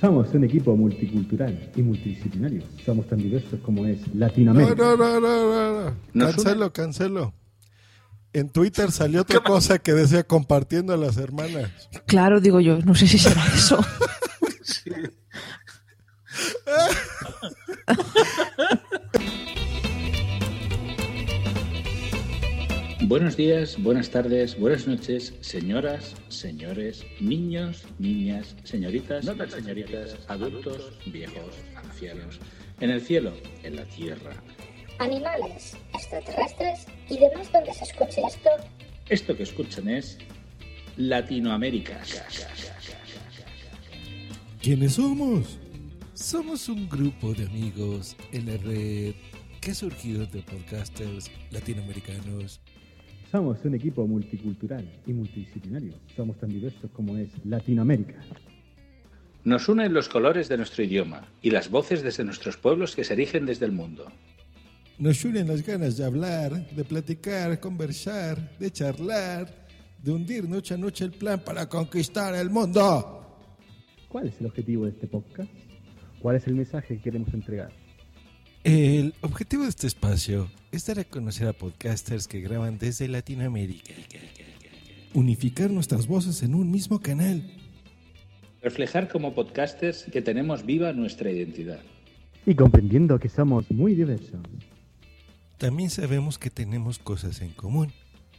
Somos un equipo multicultural y multidisciplinario. Somos tan diversos como es Latinoamérica. No, no, no, no, no. Cancelo, cancelo. En Twitter salió otra cosa que decía compartiendo a las hermanas. Claro, digo yo, no sé si será eso. Buenos días, buenas tardes, buenas noches, señoras, señores, niños, niñas, señoritas, no tan señoritas, adultos, viejos, ancianos, en el cielo, en la tierra. Animales, extraterrestres y demás donde se escuche esto. Esto que escuchan es Latinoamérica. ¿Quiénes somos? Somos un grupo de amigos en la red que ha surgido de podcasters latinoamericanos somos un equipo multicultural y multidisciplinario. Somos tan diversos como es Latinoamérica. Nos unen los colores de nuestro idioma y las voces desde nuestros pueblos que se erigen desde el mundo. Nos unen las ganas de hablar, de platicar, conversar, de charlar, de hundir noche a noche el plan para conquistar el mundo. ¿Cuál es el objetivo de este podcast? ¿Cuál es el mensaje que queremos entregar? El objetivo de este espacio es dar a conocer a podcasters que graban desde Latinoamérica. Unificar nuestras voces en un mismo canal. Reflejar como podcasters que tenemos viva nuestra identidad. Y comprendiendo que somos muy diversos. También sabemos que tenemos cosas en común.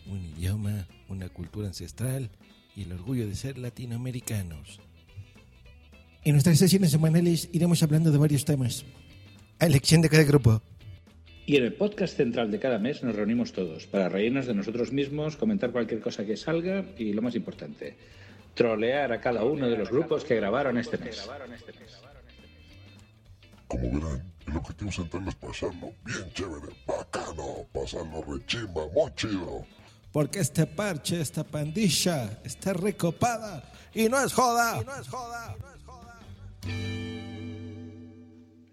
Un idioma, una cultura ancestral y el orgullo de ser latinoamericanos. En nuestras sesiones semanales iremos hablando de varios temas elección de cada grupo. Y en el podcast central de cada mes nos reunimos todos para reírnos de nosotros mismos, comentar cualquier cosa que salga y, lo más importante, trolear a cada uno de los grupos que grabaron este mes. Como verán, el objetivo central es pasarlo bien chévere, bacano, pasarlo rechimba, muy chido. Porque este parche, esta pandilla, está recopada y no es joda. Y no es joda. No es joda.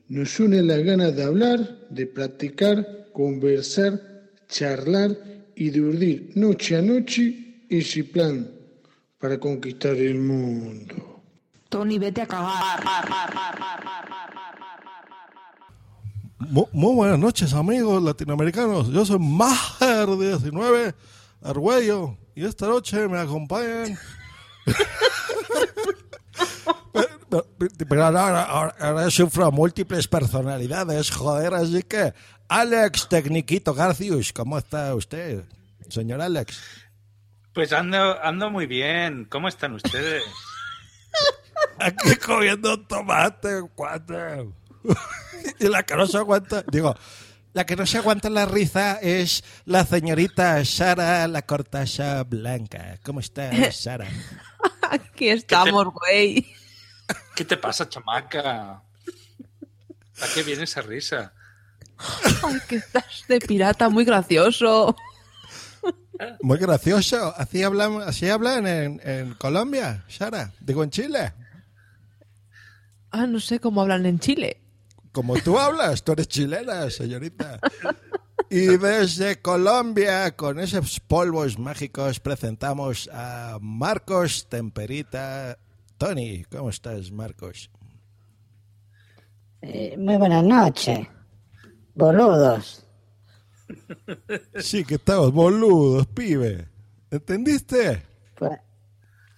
Nos une la gana de hablar, de platicar, conversar, charlar y de urdir noche a noche ese plan para conquistar el mundo. Tony, vete a cagar. Muy, buenas noches, amigos latinoamericanos. Yo soy Maher 19 Argüello y esta noche me acompañan pero ahora, ahora, sufro múltiples personalidades, joder, así que Alex Tecniquito Garcius, ¿cómo está usted, señor Alex? Pues ando, ando muy bien, ¿cómo están ustedes? Aquí comiendo tomate, cuate. y la que no se aguanta, digo, la que no se aguanta la risa es la señorita Sara la cortacha blanca. ¿Cómo está, Sara? Aquí estamos, güey. ¿Qué te pasa, chamaca? ¿A qué viene esa risa? Ay, que estás de pirata, muy gracioso. Muy gracioso. Así hablan, así hablan en, en Colombia, Sara. Digo, en Chile. Ah, no sé cómo hablan en Chile. Como tú hablas, tú eres chilena, señorita. Y desde Colombia, con esos polvos mágicos, presentamos a Marcos Temperita Tony, ¿cómo estás, Marcos? Eh, muy buenas noches, boludos. Sí, que estamos boludos, pibe. ¿Entendiste? Pues,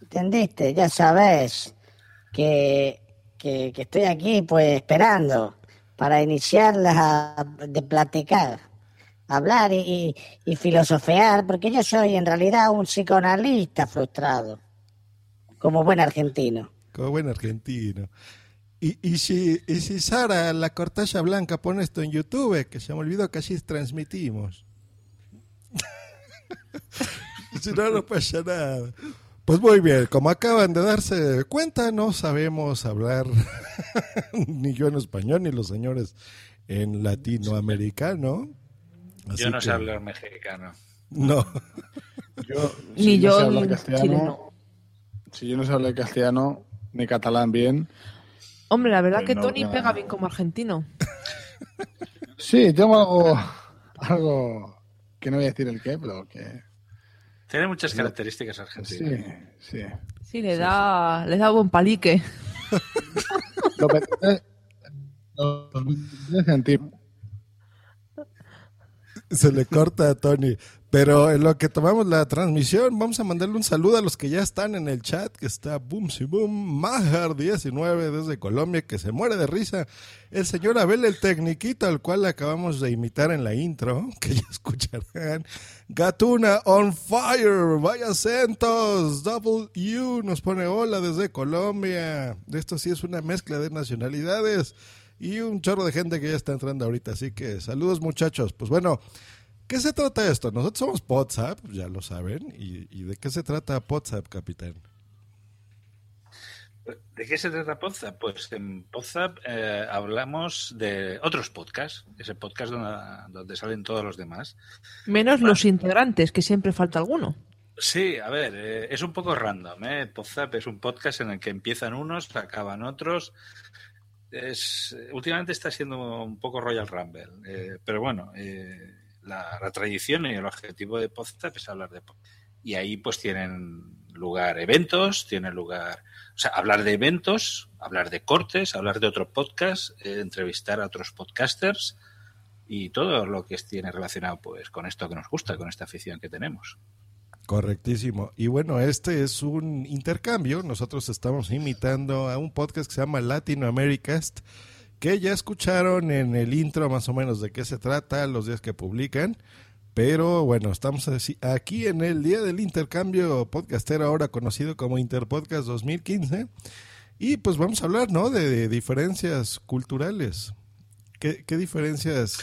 entendiste, ya sabes que, que, estoy aquí pues esperando para iniciar de platicar, hablar y, y filosofear, porque yo soy en realidad un psicoanalista frustrado. Como buen argentino. Como buen argentino. Y, y, si, y si Sara, la cortalla blanca, pone esto en YouTube, que se me olvidó que así transmitimos. si no, no pasa nada. Pues muy bien, como acaban de darse cuenta, no sabemos hablar ni yo en español ni los señores en latinoamericano. Así Yo no sé que- hablar mexicano. No. Yo, Ni si yo no sé hablar en castellano, chileno. Si yo no sé hablar castellano ni catalán bien, Hombre, la verdad Pues que no, Tony no. pega bien como argentino. sí, tengo algo, algo que no voy a decir el qué, pero que Tiene muchas características sí, argentinas. sí. Sí, le da, le da buen palique. Lo que-. Se le corta a Tony. Pero en lo que tomamos la transmisión, vamos a mandarle un saludo a los que ya están en el chat, que está Boom Si Boom, Majar19 desde Colombia, que se muere de risa. El señor Abel el Tecniquito, al cual acabamos de imitar en la intro, que ya escucharán. Gatuna on fire, vaya centos, Double nos pone hola desde Colombia. Esto sí es una mezcla de nacionalidades y un chorro de gente que ya está entrando ahorita. Así que saludos muchachos. Pues bueno, ¿qué se trata esto? Nosotros somos WhatsApp, ya lo saben. ¿Y, y de qué se trata WhatsApp, capitán? ¿De qué se trata Podzap? Pues en Podzap eh, hablamos de otros podcasts, ese podcast donde, donde salen todos los demás. Menos los integrantes, que siempre falta alguno. Sí, a ver, eh, es un poco random. ¿eh? Podzap es un podcast en el que empiezan unos, acaban otros. Es, últimamente está siendo un poco Royal Rumble, eh, pero bueno, eh, la, tradición y el objetivo de Podzap es hablar de podcast. Y ahí pues tienen lugar eventos, tienen lugar, o sea, hablar de eventos, hablar de cortes, hablar de otro podcast, eh, entrevistar a otros podcasters y todo lo que tiene relacionado pues con esto que nos gusta, con esta afición que tenemos. Correctísimo. Y bueno, este es un intercambio. Nosotros estamos imitando a un podcast que se llama Latinoamericast, que ya escucharon en el intro más o menos de qué se trata, los días que publican. Pero bueno, estamos aquí en el día del intercambio podcastero, ahora conocido como Interpodcast 2015. Y pues vamos a hablar, ¿no? De, de diferencias culturales. ¿Qué, ¿Qué diferencias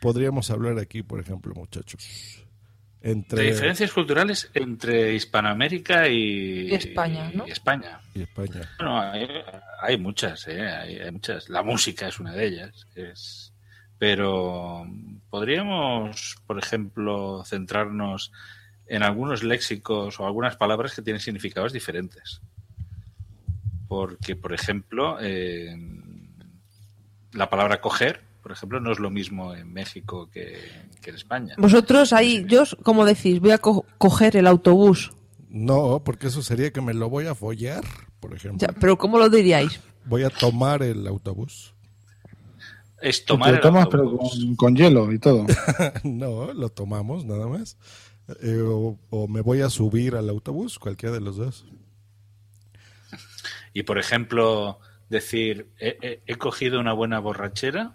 podríamos hablar aquí, por ejemplo, muchachos? Entre De diferencias culturales entre Hispanoamérica y, Y España, ¿no? y España. y España. Bueno, hay, hay muchas, ¿eh? hay, hay muchas. La música es una de ellas. Es... Pero podríamos, por ejemplo, centrarnos en algunos léxicos o algunas palabras que tienen significados diferentes. Porque, por ejemplo, eh, la palabra coger, por ejemplo, no es lo mismo en México que, que en España. Vosotros ahí, yo, como decís, voy a co- coger el autobús. No, porque eso sería que me lo voy a follar, por ejemplo. Ya, pero ¿cómo lo diríais? Voy a tomar el autobús. Es Te tomar lo el tomas, pero autobús. con, con hielo y todo. no, lo tomamos nada más. Eh, o, o me voy a subir al autobús, cualquiera de los dos. Y por ejemplo, decir, he, he- he cogido una buena borrachera.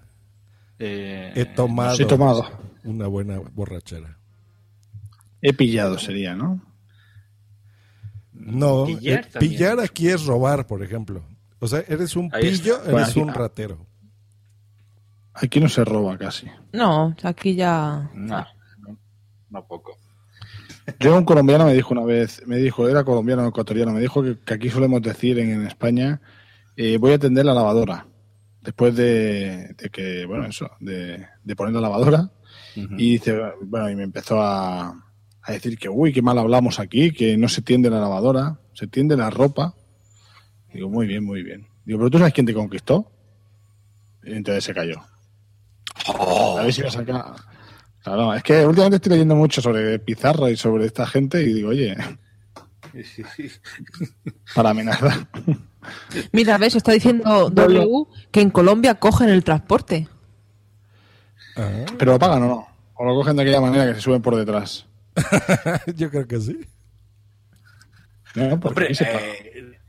Eh, He tomado, he tomado. una buena borrachera. He pillado sería, ¿no? No, Pillar eh, pillar aquí es robar, por ejemplo. O sea, eres un Ahí está. pillo, Bueno, eres aquí- un ratero. Aquí no se roba casi. No, aquí ya. No, no, no poco. Yo un colombiano me dijo una vez, me dijo, era colombiano o ecuatoriano, me dijo que, que aquí solemos decir en, en España, eh, voy a atender la lavadora. Después de, de que, bueno, eso, de, de poner la lavadora. Y dice, bueno, y me empezó a, a decir que, uy, qué mal hablamos aquí, que no se tiende la lavadora, se tiende la ropa. Digo, muy bien, muy bien. Digo, pero tú sabes quién te conquistó. Y entonces se cayó. A ver si me saca. Claro, es que últimamente estoy leyendo mucho sobre Pizarro y sobre esta gente y digo, oye, para amenazar. Mira, ves, está diciendo W que en Colombia cogen el transporte. Ah, Pero lo pagan o no. O lo cogen de aquella manera que se suben por detrás. yo creo que sí. No, Hombre, aquí se paga. eh,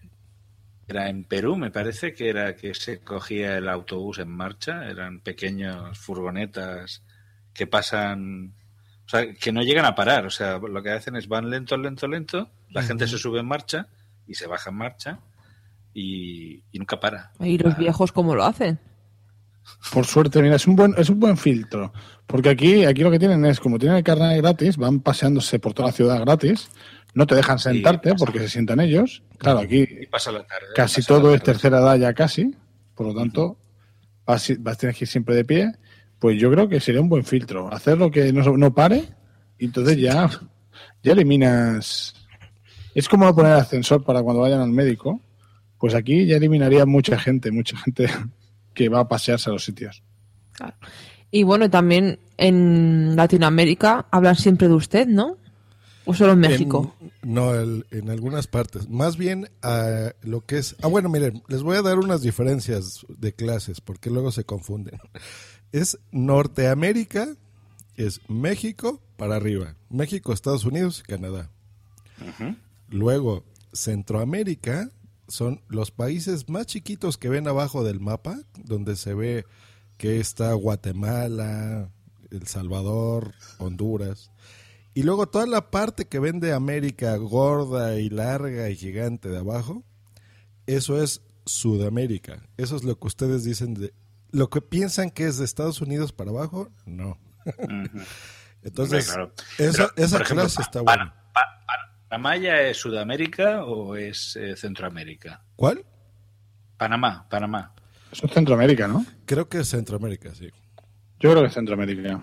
era en Perú, me parece que era que se cogía el autobús en marcha, eran pequeños furgonetas que pasan, o sea, que no llegan a parar, o sea, lo que hacen es van lento, lento, lento, la gente se sube en marcha y se baja en marcha y, y nunca para. Y los Ah, viejos, ¿cómo lo hacen? Por suerte, mira, es un buen, es un buen filtro. Porque aquí, aquí lo que tienen es, como tienen el carnet gratis, van paseándose por toda la ciudad gratis, no te dejan sentarte porque se sientan ellos. Claro, aquí Y pasa la tarde. casi pasa la todo es tercera edad ya casi, por lo tanto, vas, vas a tener que ir siempre de pie. Pues yo creo que sería un buen filtro. Hacerlo que no, no pare y entonces ya, ya eliminas. Es como poner ascensor para cuando vayan al médico. Pues aquí ya eliminaría mucha gente, mucha gente que va a pasearse a los sitios. Y bueno, también en Latinoamérica hablan siempre de usted, ¿no? ¿O solo en México? En- no, el- en algunas partes. Más bien a lo que es... Ah, bueno, miren, les voy a dar unas diferencias de clases porque luego se confunden. Es Norteamérica, es México para arriba. México, Estados Unidos, Canadá. Luego, Centroamérica son los países más chiquitos que ven abajo del mapa, donde se ve que está Guatemala, El Salvador, Honduras. Y luego toda la parte que ven de América gorda y larga y gigante de abajo, eso es Sudamérica. Eso es lo que ustedes dicen de... Lo que piensan que es de Estados Unidos para abajo, no. Entonces, claro. esa, Pero, esa por ejemplo, clase está buena. Pa- Pa- ¿Panamá ya es Sudamérica o es eh, Centroamérica? ¿Cuál? Panamá, Panamá. Eso es Centroamérica, ¿no? Creo que es Centroamérica, sí. Yo creo que es Centroamérica.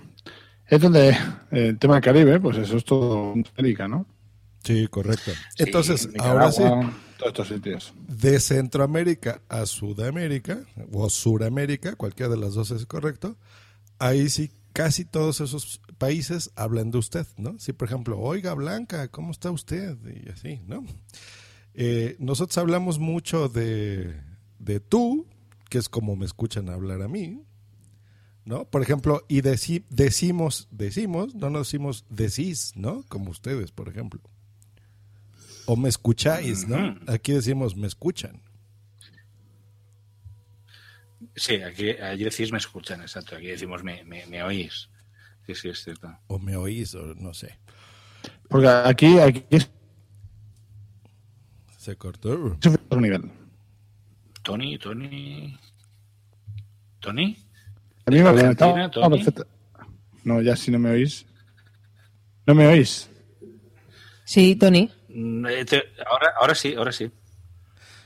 Es donde eh, el tema del Caribe, pues eso es todo Centroamérica, ¿no? Sí, correcto. Entonces, Nicaragua, ahora sí, Estos sitios. de Centroamérica a Sudamérica, o Suramérica, cualquiera de las dos es correcto, ahí sí casi todos esos países hablan de usted, ¿no? Si, por ejemplo, oiga Blanca, ¿cómo está usted? Y así, ¿no? Eh, nosotros hablamos mucho de, de tú, que es como me escuchan hablar a mí, ¿no? Por ejemplo, y deci- decimos, decimos, no nos decimos decís, ¿no? Como ustedes, por ejemplo. O me escucháis, ¿no? Aquí decimos me escuchan. Sí, aquí, allí decís me escuchan, exacto. Aquí decimos me, me, me oís. Sí, sí, es cierto. O me oís, o no sé. Porque aquí, aquí es Se cortó. nivel. Tony, Tony. ¿Tony? A mí me Argentina, estaba- estaba Tony. perfecto. No, ya si no me oís. ¿No me oís? Sí, Tony. Mm, eh, ahora, ahora sí, ahora sí.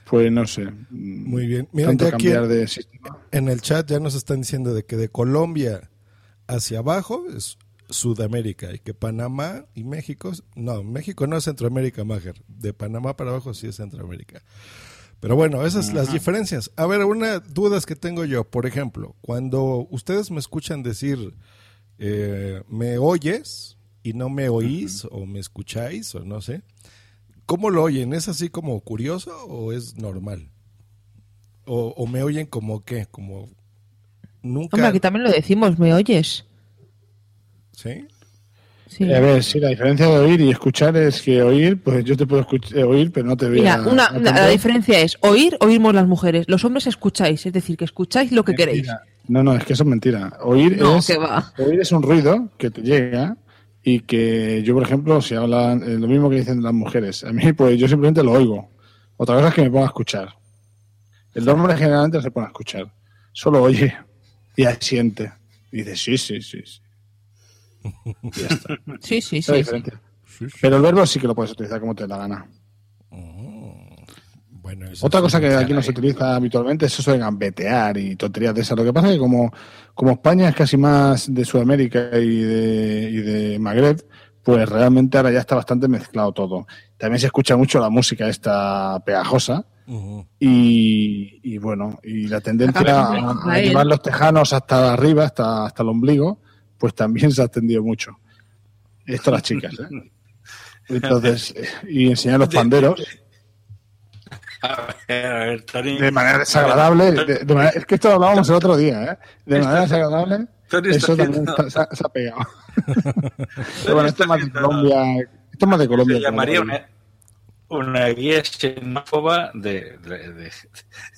Pues no sé. Muy bien. Mira, Tanto aquí cambiar en, de sistema. en el chat ya nos están diciendo de que de Colombia hacia abajo es Sudamérica y que Panamá y México, no, México no es Centroamérica, Mager. De Panamá para abajo sí es Centroamérica. Pero bueno, esas son las diferencias. A ver, una duda que tengo yo. Por ejemplo, cuando ustedes me escuchan decir, eh, ¿me oyes? Y no me oís o me escucháis o no sé. ¿Cómo lo oyen? ¿Es así como curioso o es normal? ¿O, o me oyen como qué? Como nunca... Hombre, aquí también lo decimos, ¿me oyes? ¿Sí? Sí. A ver, sí, la diferencia de oír y escuchar es que oír, pues yo te puedo escuch- eh, oír, pero no te Mira, a. una, a la diferencia es oír, oímos las mujeres. Los hombres escucháis, es decir, que escucháis lo que queréis. No, no, es que eso es mentira. Oír No, es que va. oír es un ruido que te llega y que yo, por ejemplo, si hablan eh, lo mismo que dicen las mujeres, a mí pues yo simplemente lo oigo. Otra cosa es que me ponga a escuchar. El hombre generalmente no se pone a escuchar, solo oye y asiente. Y dice sí, sí, sí. sí. Y ya está. Sí, sí, sí. diferencia. Pero el verbo sí que lo puedes utilizar como te dé la gana. Bueno, Otra cosa que aquí no se utiliza habitualmente es eso de gambetear y tonterías de esas. Lo que pasa es que como, como España es casi más de Sudamérica y de, y de Magreb, pues realmente ahora ya está bastante mezclado todo. También se escucha mucho la música esta pegajosa y, y bueno, y la tendencia a, a llevar los tejanos hasta arriba, hasta, hasta el ombligo, pues también se ha extendido mucho. Esto las chicas, ¿eh? Entonces, eh, y enseñar los panderos. A ver, a ver, Tony. De manera desagradable. de- de manera- es que esto lo hablábamos el otro día, ¿eh? De manera desagradable. Tony Eso también está- se, ha, se ha pegado. Pero bueno, esto es más de Colombia. Esto es más de Colombia. Se llamaría una, una guía xenófoba de, de, de-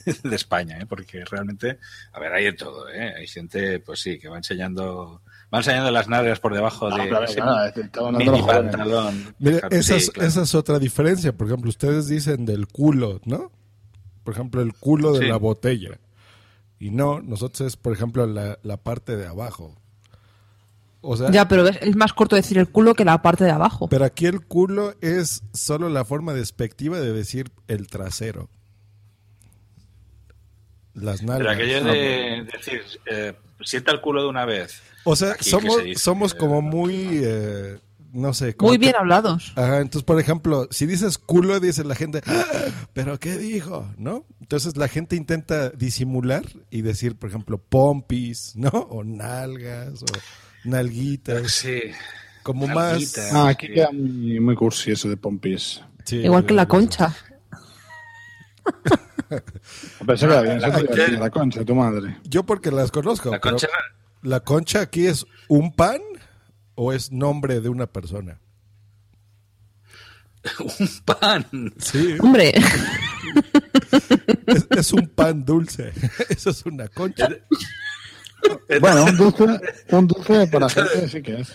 de España, ¿eh? porque realmente, a ver, hay de todo, ¿eh? hay gente, pues sí, que va enseñando, va enseñando las nalgas por debajo No, de claro, ese mini pantalón. Mire, esa, sí, es, claro. esa es otra diferencia. Por ejemplo, ustedes dicen del culo, ¿no? Por ejemplo, el culo de Sí. la botella. Y no, nosotros es, por ejemplo, la, la parte de abajo. O sea, Ya, pero es más corto decir el culo que la parte de abajo. pero aquí el culo es solo la forma despectiva de decir el trasero. Las Pero nalgas. aquello de decir, eh, sienta el culo de una vez. O sea, Aquí somos, se dice, somos eh, como muy, eh, no sé. como Muy que- bien hablados. Ajá, entonces, por ejemplo, si dices culo, dice la gente, "Ah, ¿pero qué dijo? ¿No? Entonces la gente intenta disimular y decir, por ejemplo, pompis, ¿no? O nalgas, o nalguitas. Sí. Como Nalguitas. más... Ah, aquí queda muy, muy cursi eso de pompis. Sí, Igual que la concha. Pero bien, La concha- bien, la concha, tu madre. Yo porque las conozco. La concha, ¿La concha aquí es un pan o es nombre de una persona? un pan. Sí, Hombre, es, es un pan dulce. Eso es una concha. Bueno, un dulce, un dulce para gente sí que es.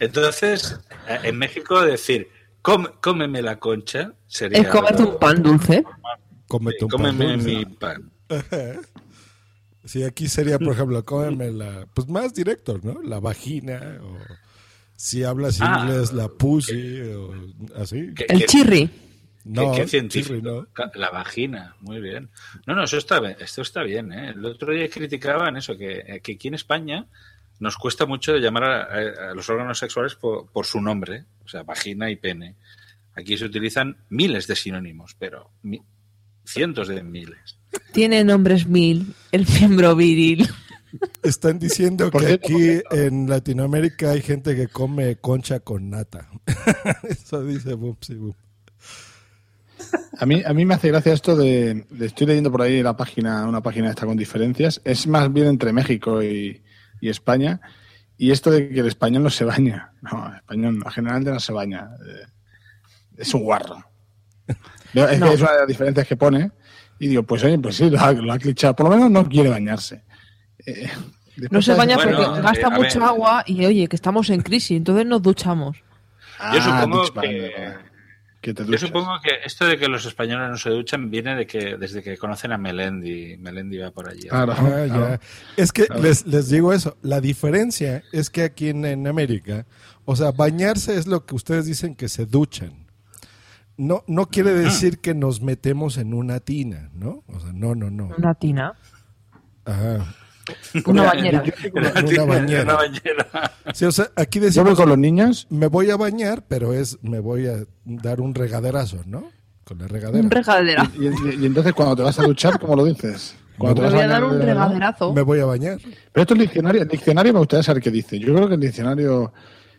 Entonces, eh, en México decir, "Come- cómeme la concha, sería... es comerte un pan dulce. Cómete un pan Cómeme dulce. mi pan. Sí, aquí sería, por ejemplo, cómeme la, pues más directo, ¿no? La vagina, o si hablas Ah. inglés, la pussy, o así. ¿Qué- El chirri. No, qué, qué científico. chirri, no. La vagina, muy bien. No, no, eso está bien, esto está bien. ¿eh? El otro día criticaban eso, que, eh, que aquí en España nos cuesta mucho llamar a, a- a los órganos sexuales por, por su nombre, o sea, vagina y pene. Aquí se utilizan miles de sinónimos, pero mi- cientos de miles. Tiene nombres mil. El miembro viril. Están diciendo que cierto, aquí en Latinoamérica hay gente que come concha con nata. Eso dice Bupsi Bup. A mí, a mí me hace gracia esto de, de- Estoy leyendo por ahí la página, una página esta con diferencias. Es más bien entre México y, y España. Y esto de que el español no se baña. No, el español no, generalmente no se baña. Eh, Es un guarro. Es No. que es una de las diferencias que pone. Y digo, pues oye, pues sí, lo ha, lo ha clichado. Por lo menos no quiere bañarse. Eh, No se baña Bueno, porque eh, gasta a ver. mucho agua y oye, que estamos en crisis, entonces nos duchamos. Yo supongo que- que te Yo duchas. supongo que esto de que los españoles no se duchan viene de que desde que conocen a Melendi. Melendi va por allí. Claro, Ah, claro. Es que Claro. les, les digo eso. La diferencia es que aquí en, en América, o sea, bañarse es lo que ustedes dicen que se duchan. No, no quiere decir que nos metemos en una tina, ¿no? O sea, no, no, no. Una tina. Ajá. Una bañera. Una bañera. Una bañera. Sí, o sea, aquí Yo voy decimos, con los niños. me voy a bañar, pero es, me voy a dar un regaderazo, ¿no? Con la regadera. Un regadera. Y, y- y entonces cuando te vas a duchar, ¿cómo lo dices? Cuando Me te voy vas a dar bañar un regaderazo. Me voy a bañar. Pero esto es diccionario. El diccionario me gustaría saber qué dice. Yo creo que el diccionario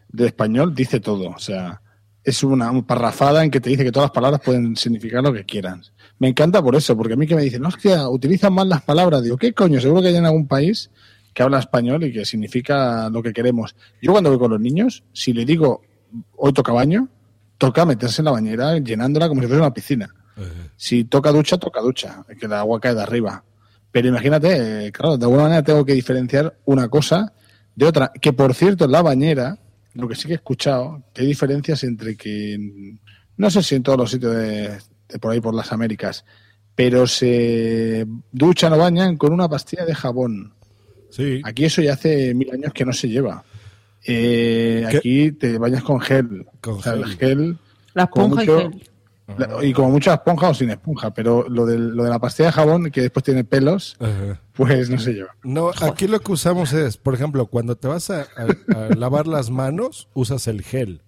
de español dice todo. O sea, es una, parrafada en que te dice que todas las palabras pueden significar lo que quieran. Me encanta por eso, porque a mí que me dicen, hostia, utilizan mal las palabras. Digo, ¿qué coño? Seguro que hay en algún país que habla español y que significa lo que queremos. Yo cuando voy con los niños, si le digo, hoy toca baño, toca meterse en la bañera llenándola como si fuese una piscina. Si toca ducha, toca ducha, que el agua cae de arriba. Pero imagínate, eh, claro, de alguna manera tengo que diferenciar una cosa de otra. Que por cierto, en la bañera, lo que sí que he escuchado, que hay diferencias entre que, no sé si en todos los sitios de, de por ahí, por las Américas, pero se duchan o bañan con una pastilla de jabón. Sí. Aquí eso ya hace mil años que no se lleva. Eh, aquí te bañas con gel. Con O sea, el gel. gel La esponja y gel. La- y como mucha esponja o sin esponja, pero lo, del- lo de la pastilla de jabón, que después tiene pelos, Ajá. pues no se lleva. No, aquí lo que usamos es, por ejemplo, cuando te vas a, a- a lavar las manos, usas el gel,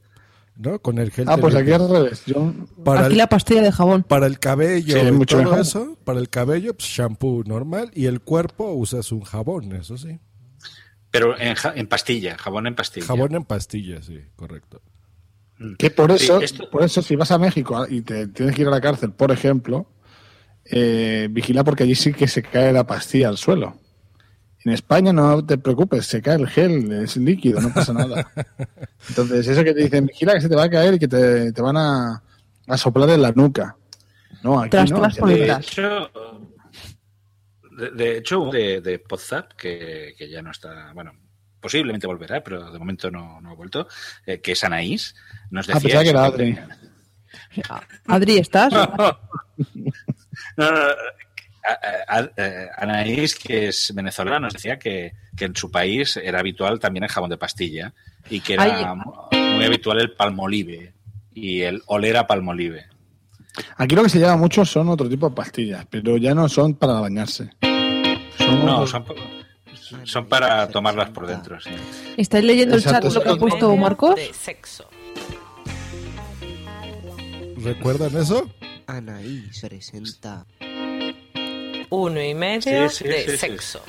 ¿no? Con el gel. Ah, pues aquí al revés. Yo, para Aquí el, la pastilla de jabón. para el cabello Sí, y mucho todo eso, para el cabello, pues, shampoo normal y el cuerpo usas un jabón, eso sí. Pero en, ja- en pastilla, jabón en pastilla. Jabón en pastillas, sí, correcto. Que por Sí, eso, esto- por eso si vas a México y te tienes que ir a la cárcel, por ejemplo, eh, vigila porque allí sí que se cae la pastilla al suelo. En España no te preocupes, se cae el gel, es líquido, no pasa nada. Entonces, eso que te dicen, vigila que se te va a caer y que te, te van a, a soplar en la nuca. No, aquí Tras, no. De hecho, de, de hecho, de, de Podzap, que, que ya no está, bueno, posiblemente volverá, pero de momento no, no ha vuelto, eh, que es Anaís, nos Ah, decía... pensaba que era Adri. Adri, ¿estás? No, no, no, a- a- eh, Anaís, que es venezolana, nos decía que, que en su país era habitual también el jabón de pastilla y que era Ay. muy habitual el palmolive y el oler a palmolive. Aquí lo que se lleva mucho son otro tipo de pastillas, pero ya no son para bañarse. Son No, otros- son, son para tomarlas por dentro, sí. ¿Estáis leyendo el chat lo que ha puesto Marcos? De sexo. ¿Recuerdan eso? Anaí se presenta. Uno y medio Sí, sí, de sí, sí. sexo.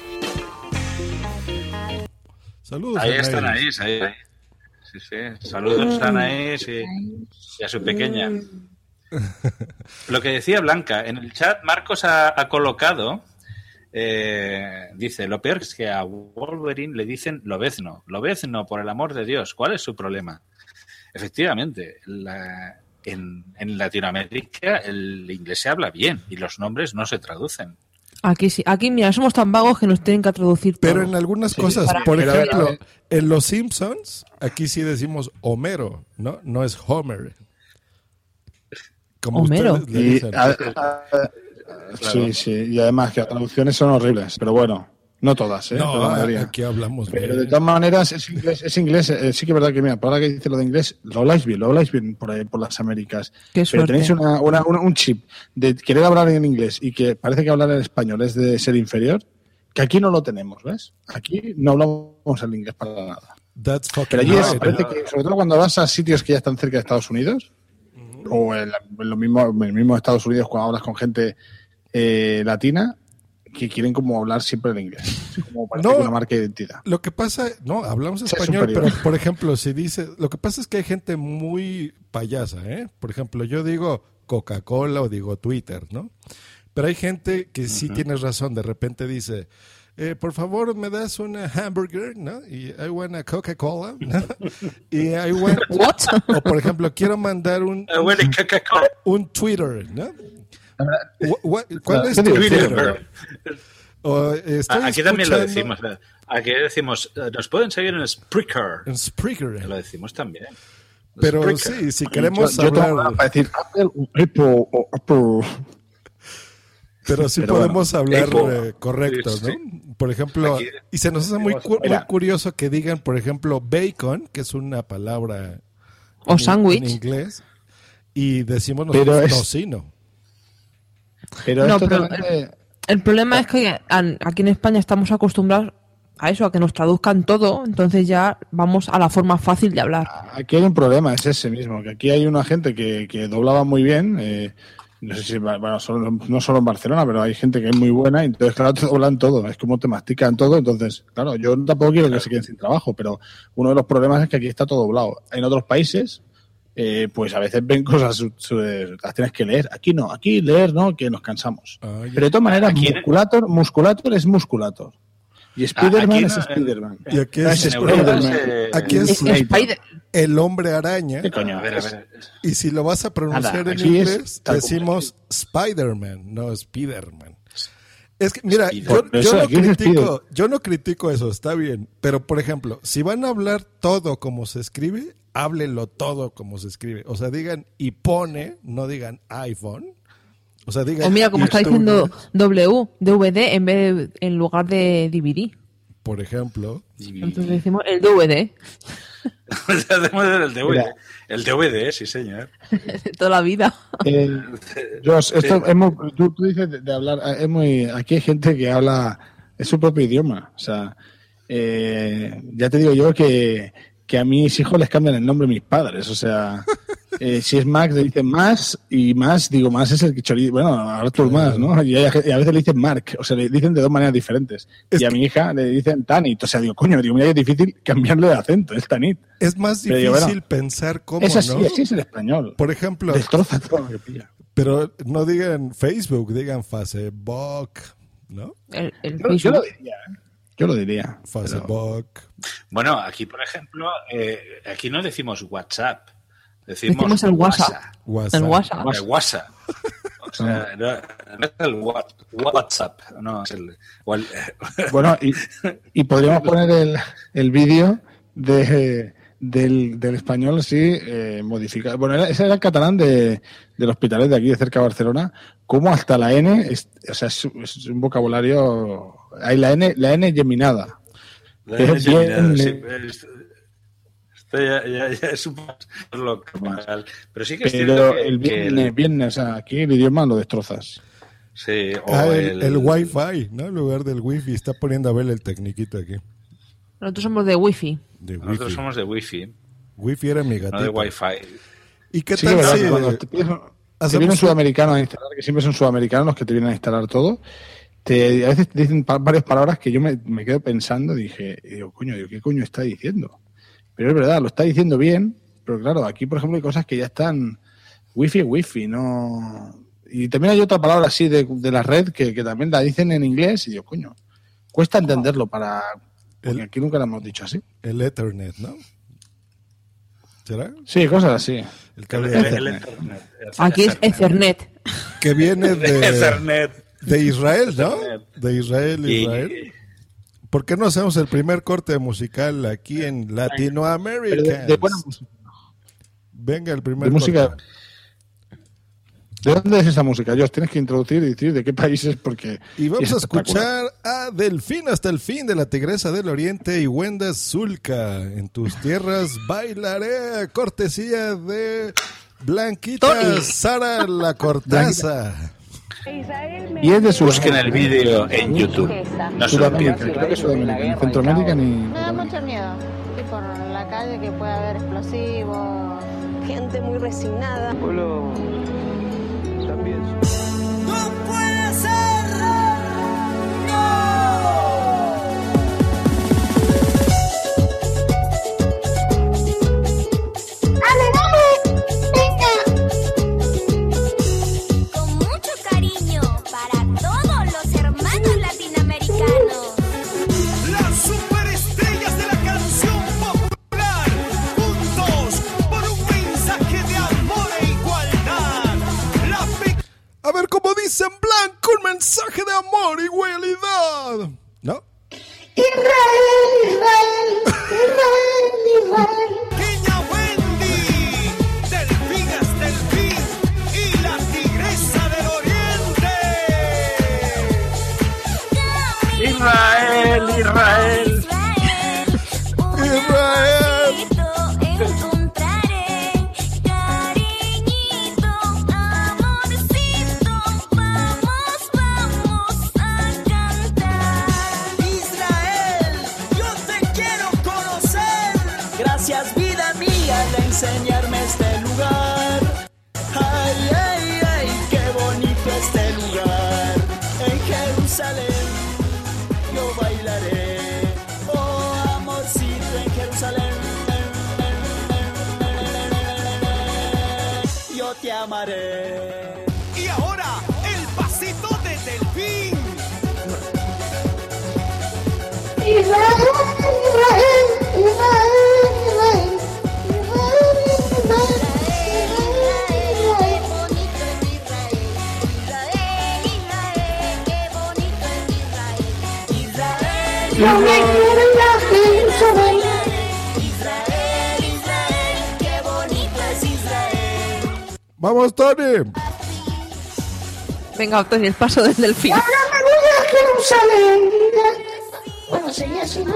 Saludos. Ahí Anaís. está Anaís, ahí. ahí. Sí, sí. Saludos a Anaís y, y a su pequeña. Lo que decía Blanca, en el chat Marcos ha, ha colocado, eh, dice, lo peor es que a Wolverine le dicen lobezno. Lobezno, por el amor de Dios, ¿cuál es su problema? Efectivamente, la- en, en Latinoamérica el inglés se habla bien y los nombres no se traducen. Aquí sí. Aquí, mira, somos tan vagos que nos tienen que traducir todo. Pero en algunas cosas, Para- por Pero a ver, ejemplo, a ver. en Los Simpsons, aquí sí decimos Homero, ¿no? No es Homer. Como Homero. ustedes le Y, dicen. a- sí, sí, y además que las traducciones son horribles, pero bueno, no todas, ¿eh? no, Pero la mayoría. aquí hablamos Pero de todas maneras, es inglés, es inglés eh, sí que es verdad que, mira, para ahora que dice lo de inglés, lo habláis bien, lo habláis bien por, ahí, por las Américas. Qué Pero tenéis una, una- una- un chip de querer hablar en inglés y que parece que hablar en español es de ser inferior, que aquí no lo tenemos, ¿ves? Aquí no hablamos el inglés para nada. That's Pero allí es- parece que, sobre todo cuando vas a sitios que ya están cerca de Estados Unidos, o en, la- en lo mismo, en el mismo Estados Unidos cuando hablas con gente eh, latina, que quieren como hablar siempre en inglés. Como No. una marca de identidad. Lo que pasa, no, hablamos Es español, pero por ejemplo, si dice, lo que pasa es que hay gente muy payasa, ¿eh? Por ejemplo, yo digo Coca-Cola o digo Twitter, ¿no? Pero hay gente que sí tiene razón, de repente dice, eh, por favor, me das una hamburger, ¿no? Y I want a Coca-Cola, ¿no? Y I want, What? o por ejemplo, quiero mandar un, Eh, huele Coca-Cola. un Twitter, ¿no? ¿Cuál es ¿qué tu? Twitter? O, eh, Aquí también lo decimos. Aquí decimos, eh, nos pueden seguir en Spreaker. En Spreaker. Lo decimos también. Pero Spreaker. sí, si queremos yo, yo hablar... para decir Apple, Apple, o Apple. Pero sí Pero podemos hablar Apple. eh, correcto, Sí, sí. ¿no? Por ejemplo, Aquí- y se nos hace muy, cu- muy curioso que digan, por ejemplo, bacon, que es una palabra O en- sándwich. en inglés, y decimos Pero nosotros es- tocino. Pero No, es pero- totalmente- El problema es que a- aquí en España estamos acostumbrados a eso, a que nos traduzcan todo, entonces ya vamos a la forma fácil de hablar. Aquí hay un problema, es ese mismo, que aquí hay una gente que, que doblaba muy bien, eh, no sé si, bueno, solo- no solo en Barcelona, pero hay gente que es muy buena, y entonces claro, te doblan todo, es como te mastican todo, entonces, claro, yo tampoco quiero que se queden sin trabajo, pero uno de los problemas es que aquí está todo doblado. En otros países, eh, pues a veces ven cosas, su- su- las tienes que leer, aquí no, aquí leer no, que nos cansamos. Ah. Pero de todas maneras, musculator, musculator es musculator. Y Spider-Man aquí es no- Spider-Man. Y aquí No es, Spider-Man. se- aquí es Es el hombre araña, ¿Qué coño? A ver, a ver. y si lo vas a pronunciar Nada, en inglés, decimos Spider-Man, no Spider-Man. Es que, mira, yo, yo no critico, yo no critico eso, está bien. Pero, por ejemplo, si van a hablar todo como se escribe, háblenlo todo como se escribe. O sea, digan y pone, no digan iPhone. O sea, digan. O mira, como está diciendo W, DVD, en vez de- en lugar de DVD. Por ejemplo. Entonces decimos el DVD Hacemos el DVD. Mira. El DVD, sí, señor. de toda la vida. Eh, Josh, esto es muy- tú, tú dices de, de hablar, es muy, aquí hay gente que habla, es su propio idioma. O sea, eh, ya te digo yo que, que a mis hijos les cambian el nombre mis padres. O sea, eh, si es Max le dicen más y más, digo, más es el que chorizo. Bueno, Arthur más, ¿no? Y, hay- y a veces le dicen Mark, o sea, le dicen de dos maneras diferentes. y a mi hija le dicen Tanit. O sea, digo, coño, digo, mira, es difícil cambiarle de acento, es Tanit. Es más difícil digo, bueno, pensar cómo, Es así, ¿no? así es el español. Por ejemplo, Destroza todo lo que pilla. pero no digan Facebook, digan Facebook, ¿no? El, el Yo, yo Facebook. lo diría, ¿eh? Yo lo diría. pero- Facebook. Bueno, aquí, por ejemplo, eh, aquí no decimos WhatsApp. Decimos, Decimos el WhatsApp. WhatsApp. El WhatsApp. El WhatsApp. O sea, no, no es el What- WhatsApp, no, es el, el- Bueno, y, y podríamos poner el, el vídeo de, del, del español así eh, modificado. Bueno, era- ese era el catalán de, del hospitalet de aquí, de cerca de Barcelona. Como hasta la N, es, o sea, es, es un vocabulario. Hay la N, la N geminada. La Que N es geminada, bien- sí, es- esto ya, ya- ya es un poco local. Pero sí que es cierto Pero que, el que bien, o sea, aquí el idioma lo destrozas. sí, o Ah, el, el- el Wi-Fi, ¿no? En lugar del Wi-Fi. Está poniendo a ver el tecniquito aquí. Nosotros somos de wifi. De nosotros somos de wifi, Wi-Fi era mi gatito. no de wifi. ¿Y qué Sí, tal verdad, si que cuando te, pides- te hacemos viene un un- sudamericano a instalar, que siempre son sudamericanos los que te vienen a instalar todo, te, a veces te dicen pa- varias palabras que yo me, me quedo pensando, dije, y digo, coño, digo, ¿qué coño está diciendo? Pero es verdad, lo está diciendo bien, pero claro, aquí por ejemplo hay cosas que ya están wifi, wifi, no... Y también hay otra palabra así de, de la red que, que también la dicen en inglés y digo, coño, cuesta entenderlo para... Porque aquí nunca lo hemos dicho así. el Ethernet, ¿no? ¿Será? Sí, cosas así. El cable El- de el Ethernet. Ethernet. Aquí es Ethernet. Que viene de, Ethernet. De Israel, ¿no? De Israel, Y- Israel. ¿Por qué no hacemos el primer corte musical aquí en Latinoamérica? de buena música. Venga, el primer De música. corte. ¿De dónde es esa música? Yo tienes que introducir y decir de qué países porque... Y vamos es a escuchar a Delfín hasta el fin de la Tigresa del Oriente y Wenda Zulka. En tus tierras bailaré, cortesía de Blanquita Tony. Sara La Cortaza. Y es de Busquen Sudamérica. el vídeo en YouTube. No se lo pierdan. creo que Sudamérica. Centroamérica ni... Me da mucho miedo ir por la calle que pueda haber explosivos, gente muy resignada. Con A ver cómo dice en blanco un mensaje de amor y igualdad. ¿No? pequeña Wendy, Delfín hasta el fin y la tigresa del oriente. Israel, Jerusalén. Yo te amaré. Y ahora, el pasito de Delfín. Israel, Vamos, Tony. Venga, Tony, el paso del delfín. Bueno, sería así, ¿no?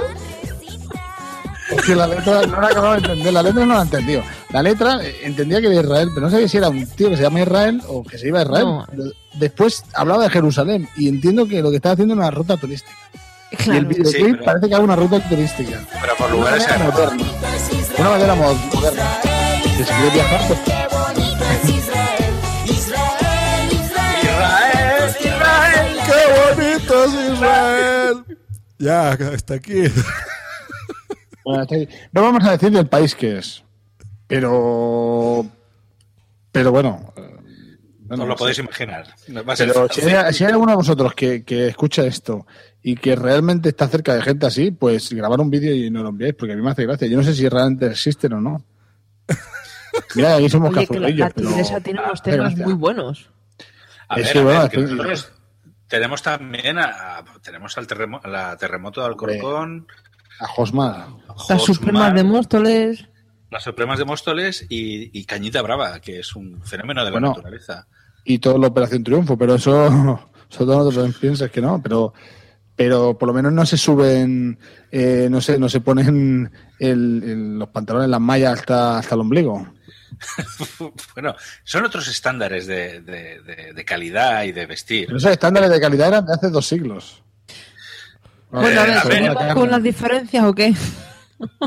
Es que la letra no la acababa de entender. La letra no la entendió. La letra eh, entendía que era Israel, pero no sabía si era un tío que se llama Israel o que se iba a Israel. No. Pero Después hablaba de Jerusalén y entiendo que lo que estaba haendo era una ruta turística. Y el Claro. videoclip Sí, pero- parece que haga una ruta turística. Pero por Una lugares manera moderna. Una manera mo- moderna. Que si quieres viajar, pues Ya, hasta aquí. Bueno, hasta. No vamos a decir del país que es. Pero. Pero bueno. eh, bueno, Os lo podéis imaginar. Va a ser Pero si hay, si hay alguno de vosotros que, que escucha esto y que realmente está cerca de gente así, pues grabar un vídeo y nos lo enviáis, porque a mí me hace gracia. Yo no sé si realmente existen o no. Mira, aquí somos Oye, que la, la pero tiene unos temas muy buenos. A Es ver, que, a bueno, ver, que es que- nosotros tenemos también a, a- tenemos al terremoto, la terremoto de Alcorcón, A Josmar. Las Supremas de Móstoles. las Supremas de Móstoles y, y Cañita Brava, que es un fenómeno de la Bueno. naturaleza. y toda la Operación Triunfo, pero eso, eso no te piensas que no, pero pero por lo menos no se suben, eh, no sé, no se ponen el- el- los pantalones, las mallas hasta, hasta el ombligo. bueno, son otros estándares de, de- de- de calidad y de vestir. Pero esos estándares de calidad eran de hace dos siglos. Bueno, a ver, a ver, ¿seguimos con las diferencias o qué?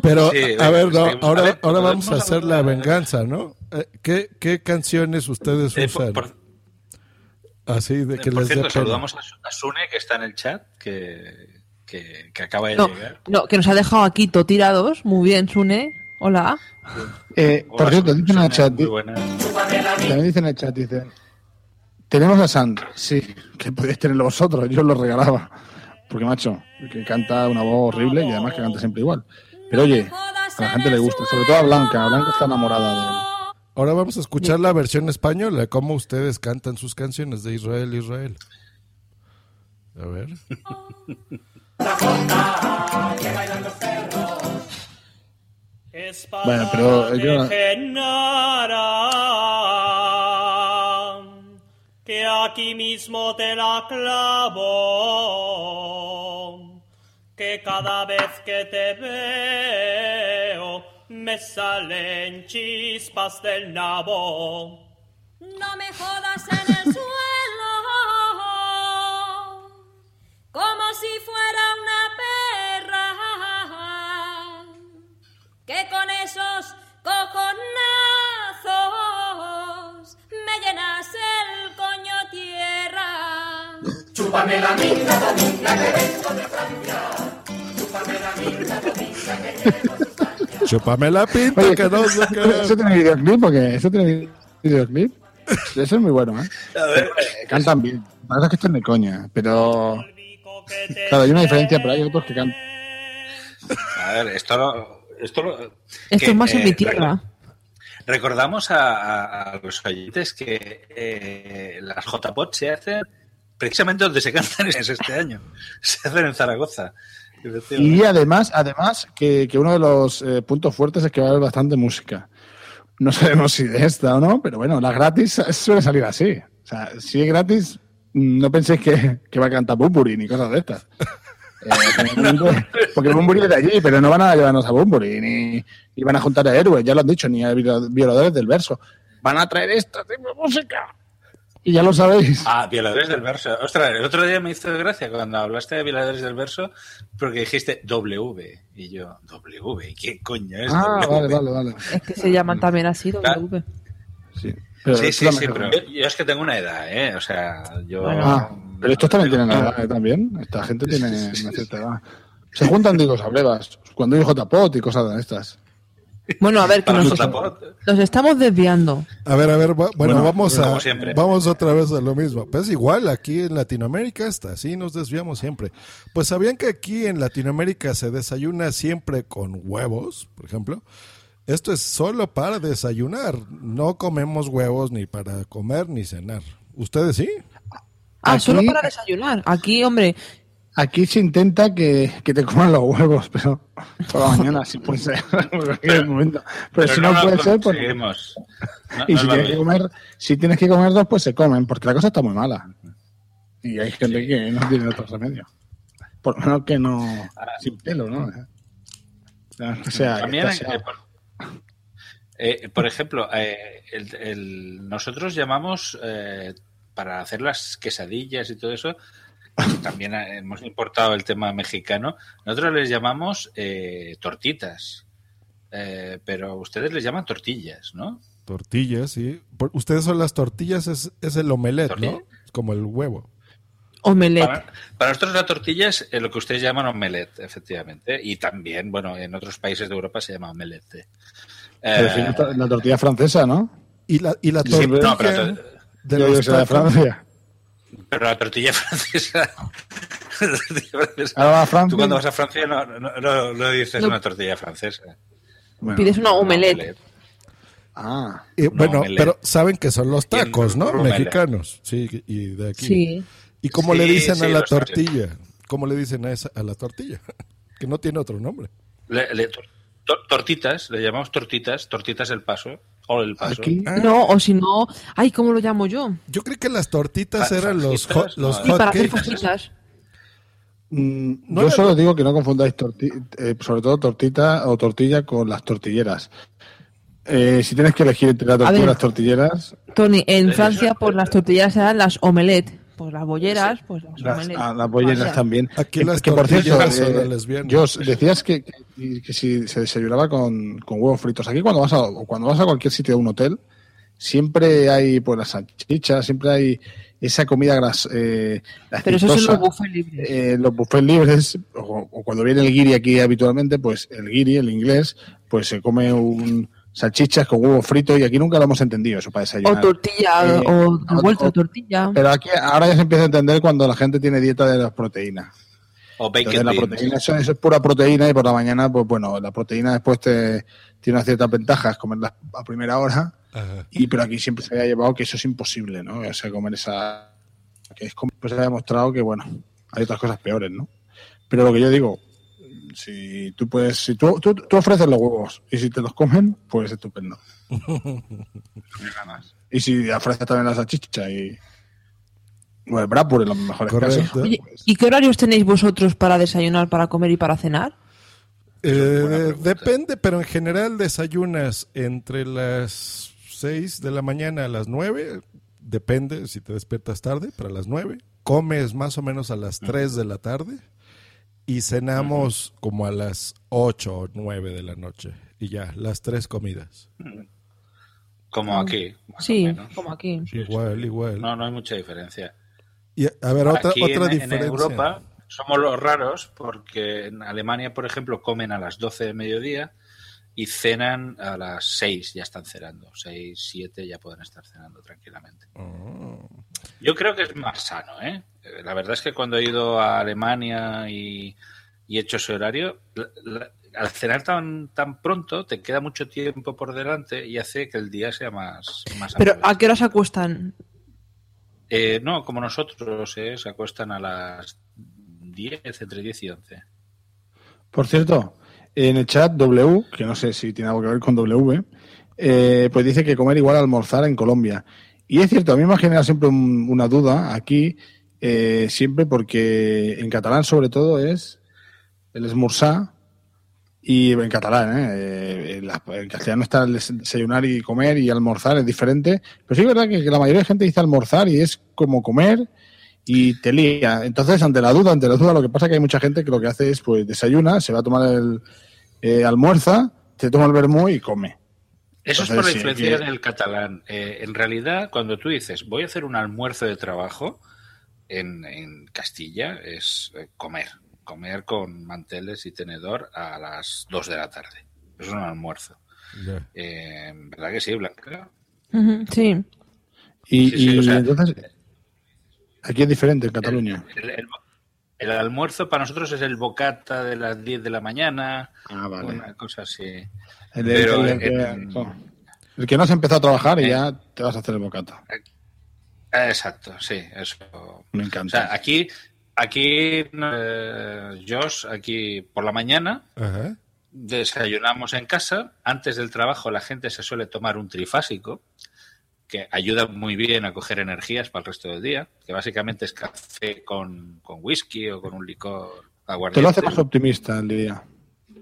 Pero, Sí, a ver, no, ahora, A ver, ahora vamos a hacer la venganza, ¿no? Eh, ¿Qué, qué canciones ustedes Eh, por- usan? por- Así de que Por les cierto, saludamos a, Su- a Sune, que está en el chat, que, que, que acaba de No, llegar. no, que nos ha dejado aquí todo tirados. Muy bien, Sune. Hola. Eh, por Hola, cierto, Sune, dicen en el chat, también dicen en el chat, dicen, tenemos a Sand, sí, que podéis tenerlo vosotros, yo lo regalaba. Porque, macho, que canta una voz horrible y además que canta siempre igual. Pero oye, a la gente le gusta, sobre todo a Blanca, Blanca está enamorada de él. Ahora vamos a escuchar la versión española, cómo ustedes cantan sus canciones de Israel, Israel. A ver. Bueno, pero yo... que aquí mismo te la clavo, que cada vez que te veo me salen chispas del nabo. No me jodas en el suelo, como si fuera una perra, que con esos cojonazos me llenas el coño tierra. Chúpame la minga, dominga, que vengo de Francia. Chúpame la minga, dominga, que Chúpame la pinta, Oye, que no sé qué. ¿Eso tiene videoclip o qué? ¿Eso tiene videoclip? Eso es muy bueno, ¿eh? Eh, Cantan bien. La verdad es que están de coña, pero... Claro, hay una diferencia, pero hay otros que cantan... A ver, esto lo. Esto, lo- Esto que, es más en eh, mi tierra. Recordamos a, los oyentes que eh, las JPOT se hacen precisamente donde se cantan es este año. Se hacen en Zaragoza. Y además, además que, que uno de los eh, puntos fuertes es que va a haber bastante música. No sabemos si de esta o no, pero bueno, las gratis suele salir así. O sea, si es gratis, no penséis que, que va a cantar Bumburi ni cosas de estas. Eh, porque- Bumburi es de allí, pero no van a llevarnos a Bumburi, ni, ni van a juntar a héroes, ya lo han dicho, ni a viola- violadores del verso. Van a traer esta tipo de música. Y ya lo sabéis. Ah, violadores del verso. Ostras, el otro día me hizo gracia cuando hablaste de violadores del verso porque dijiste W. Y yo, W, ¿qué coño es Ah, W? vale, vale, vale. Es que se llaman también así, W. Pero sí, sí, sí, pero yo, yo es que tengo una edad, ¿eh? O sea, yo... Ah, pero estos también tienen edad, ¿eh? también. Esta gente tiene una cierta edad. Se juntan, digo, sabrevas. Cuando hay JPOT y cosas de estas. Bueno, a ver, que Para nos, JPOT. nos estamos desviando. A ver, a ver, va- bueno, Bueno, vamos a siempre. vamos otra vez a lo mismo. Pues igual aquí en Latinoamérica está, así nos desviamos siempre. Pues sabían que aquí en Latinoamérica se desayuna siempre con huevos, por ejemplo. Esto es solo para desayunar. No comemos huevos ni para comer ni cenar. ¿Ustedes sí? Ah, Aquí- solo para desayunar. Aquí, hombre, Aquí se intenta que, que te coman los huevos, pero por la mañana sí puede ser. momento. Pero, si no, lo puede ser, pues. No- Y no si tienes, que comer, si tienes que comer dos, pues se comen, porque la cosa está muy mala. Y hay gente que no tiene otro remedio. Por lo menos que no. Sin pelo, ¿no? O sea, También, eh, por, eh, por ejemplo, eh, el- el- nosotros llamamos eh, para hacer las quesadillas y todo eso, también hemos importado el tema mexicano, nosotros les llamamos eh, tortitas, Eh, pero ustedes les llaman tortillas, ¿no? Tortillas, sí. Por- Ustedes son las tortillas, es, es el omelette, Tortilla. ¿no? Como el huevo. omelette. Para, para nosotros la tortilla es eh, lo que ustedes llaman omelette, efectivamente, y también, bueno, en otros países de Europa se llama omelette. Eh, la tortilla francesa, ¿no? Y la, y la Sí, tortilla no, pero de Yo sea de. Francia. Pero la tortilla francesa. la tortilla francesa- Ahora va a Francia. Tú cuando vas a Francia no, no, no- no dices No. una tortilla francesa. Bueno, Pides una omelette. ah, Y, No, bueno, omelette. pero saben que son los tacos, ¿no? omelette. Mexicanos. Sí, y de aquí. Sí. ¿Y cómo Sí, le dicen sí, a la tacos. tortilla? ¿Cómo le dicen a, esa, a la tortilla? que no tiene otro nombre. Le- le- tor- tor- tortitas, le llamamos tortitas, tortitas el paso, o el paso. No, o si no, ay, ¿cómo lo llamo yo? Yo creí que las tortitas eran los, hot- los no. Para hacer fajitas. Mm, No yo solo digo que no confundáis torti- eh, sobre todo tortita o tortilla con las tortilleras. Eh, si tienes que elegir entre las y tortilleras, Tony, en Francia, pues las tortillas eran las omelette. Pues las bolleras, pues las, las, ah, las bolleras O sea, también. Aquí Que- las que por cierto, son eh. Jos, decías que, que, que si se desayunaba con, con huevos fritos. Aquí cuando vas a o cuando vas a cualquier sitio de un hotel, siempre hay pues las salchichas, siempre hay esa comida gras, eh, Pero eso son los buffets libres. Eh, los buffets libres, o, o cuando viene el guiri aquí habitualmente, pues el guiri, el inglés, pues se come un salchichas con huevo frito y aquí nunca lo hemos entendido eso para O desayunar. tortilla, Eh, o o- revuelta, o- tortilla. Pero aquí ahora ya se empieza a entender cuando la gente tiene dieta de las proteínas. O bacon Entonces, la proteína, eso, eso es pura proteína y por la mañana, pues bueno, la proteína después te tiene unas ciertas ventajas, comerla a primera hora, Ajá. y pero aquí siempre se había llevado que eso es imposible, ¿no? O sea, comer esa... que es como pues se ha demostrado que, bueno, hay otras cosas peores, ¿no? Pero lo que yo digo, si tú puedes, si tú, tú, tú ofreces los huevos y si te los comen, pues estupendo. Y si ofreces también la salchicha y... Bueno, el Bradbury en los mejores Correcto. casos. Oye, ¿y qué horarios tenéis vosotros para desayunar, para comer y para cenar? Eh, depende, pero en general desayunas entre las 6 de la mañana a las 9. Depende si te despiertas tarde, para las 9. Comes más o menos a las 3 de la tarde. Y cenamos como a las 8 o 9 de la noche. Y ya, las tres comidas. Como aquí. más o Sí, menos. como aquí. Igual, igual. No, no hay mucha diferencia. Y, a ver, otra, Aquí otra en, en diferencia. Europa somos los raros porque en Alemania, por ejemplo, comen a las 12 de mediodía y cenan a las 6, ya están cenando. 6, 7 ya pueden estar cenando tranquilamente. Oh. Yo creo que es más sano, ¿eh? Eh, La verdad es que cuando he ido a Alemania y, y he hecho ese horario, la- la- al cenar tan, tan pronto te queda mucho tiempo por delante y hace que el día sea más, más Pero. ¿a qué hora se acuestan? Eh, no, como nosotros, ¿eh? se acuestan a las 10, entre 10 y 11. Por cierto, en el chat W, que no sé si tiene algo que ver con W, eh, pues dice que comer igual a almorzar en Colombia. Y es cierto, a mí me ha generado siempre un- una duda aquí, eh, siempre porque en catalán sobre todo es el esmorzar y en catalán, ¿eh? Eh, en, la- castellano está el des- desayunar y comer y almorzar, es diferente. Pero sí es verdad que la mayoría de gente dice almorzar y es como comer y te lía. Entonces, ante la duda, ante la duda, lo que pasa es que hay mucha gente que lo que hace es, pues, desayuna, se va a tomar el eh, almuerza, se toma el vermú y come. Eso es por la sí, influencia que- en el catalán. Eh, en realidad, cuando tú dices voy a hacer un almuerzo de trabajo en, en Castilla, es eh, comer. Comer con manteles y tenedor a las 2 de la tarde. Eso es un almuerzo. Eh, ¿Verdad que sí, Blanca? Sí. Y, Sí, sí, y o sea- entonces, aquí es diferente en Cataluña. El, el- el almuerzo para nosotros es el bocata de las 10 de la mañana. Ah, vale. Una cosa así. El, Pero el- el que, el que no has empezado a trabajar y Eh. ya te vas a hacer el bocata. Ah, Exacto, sí, eso. Me O encanta. sea, aquí, aquí, eh, Josh, aquí por la mañana Ajá. desayunamos en casa. Antes del trabajo la gente se suele tomar un trifásico que ayuda muy bien a coger energías para el resto del día, que básicamente es café con, con whisky o con un licor Te aguardiente. lo hace más optimista el día.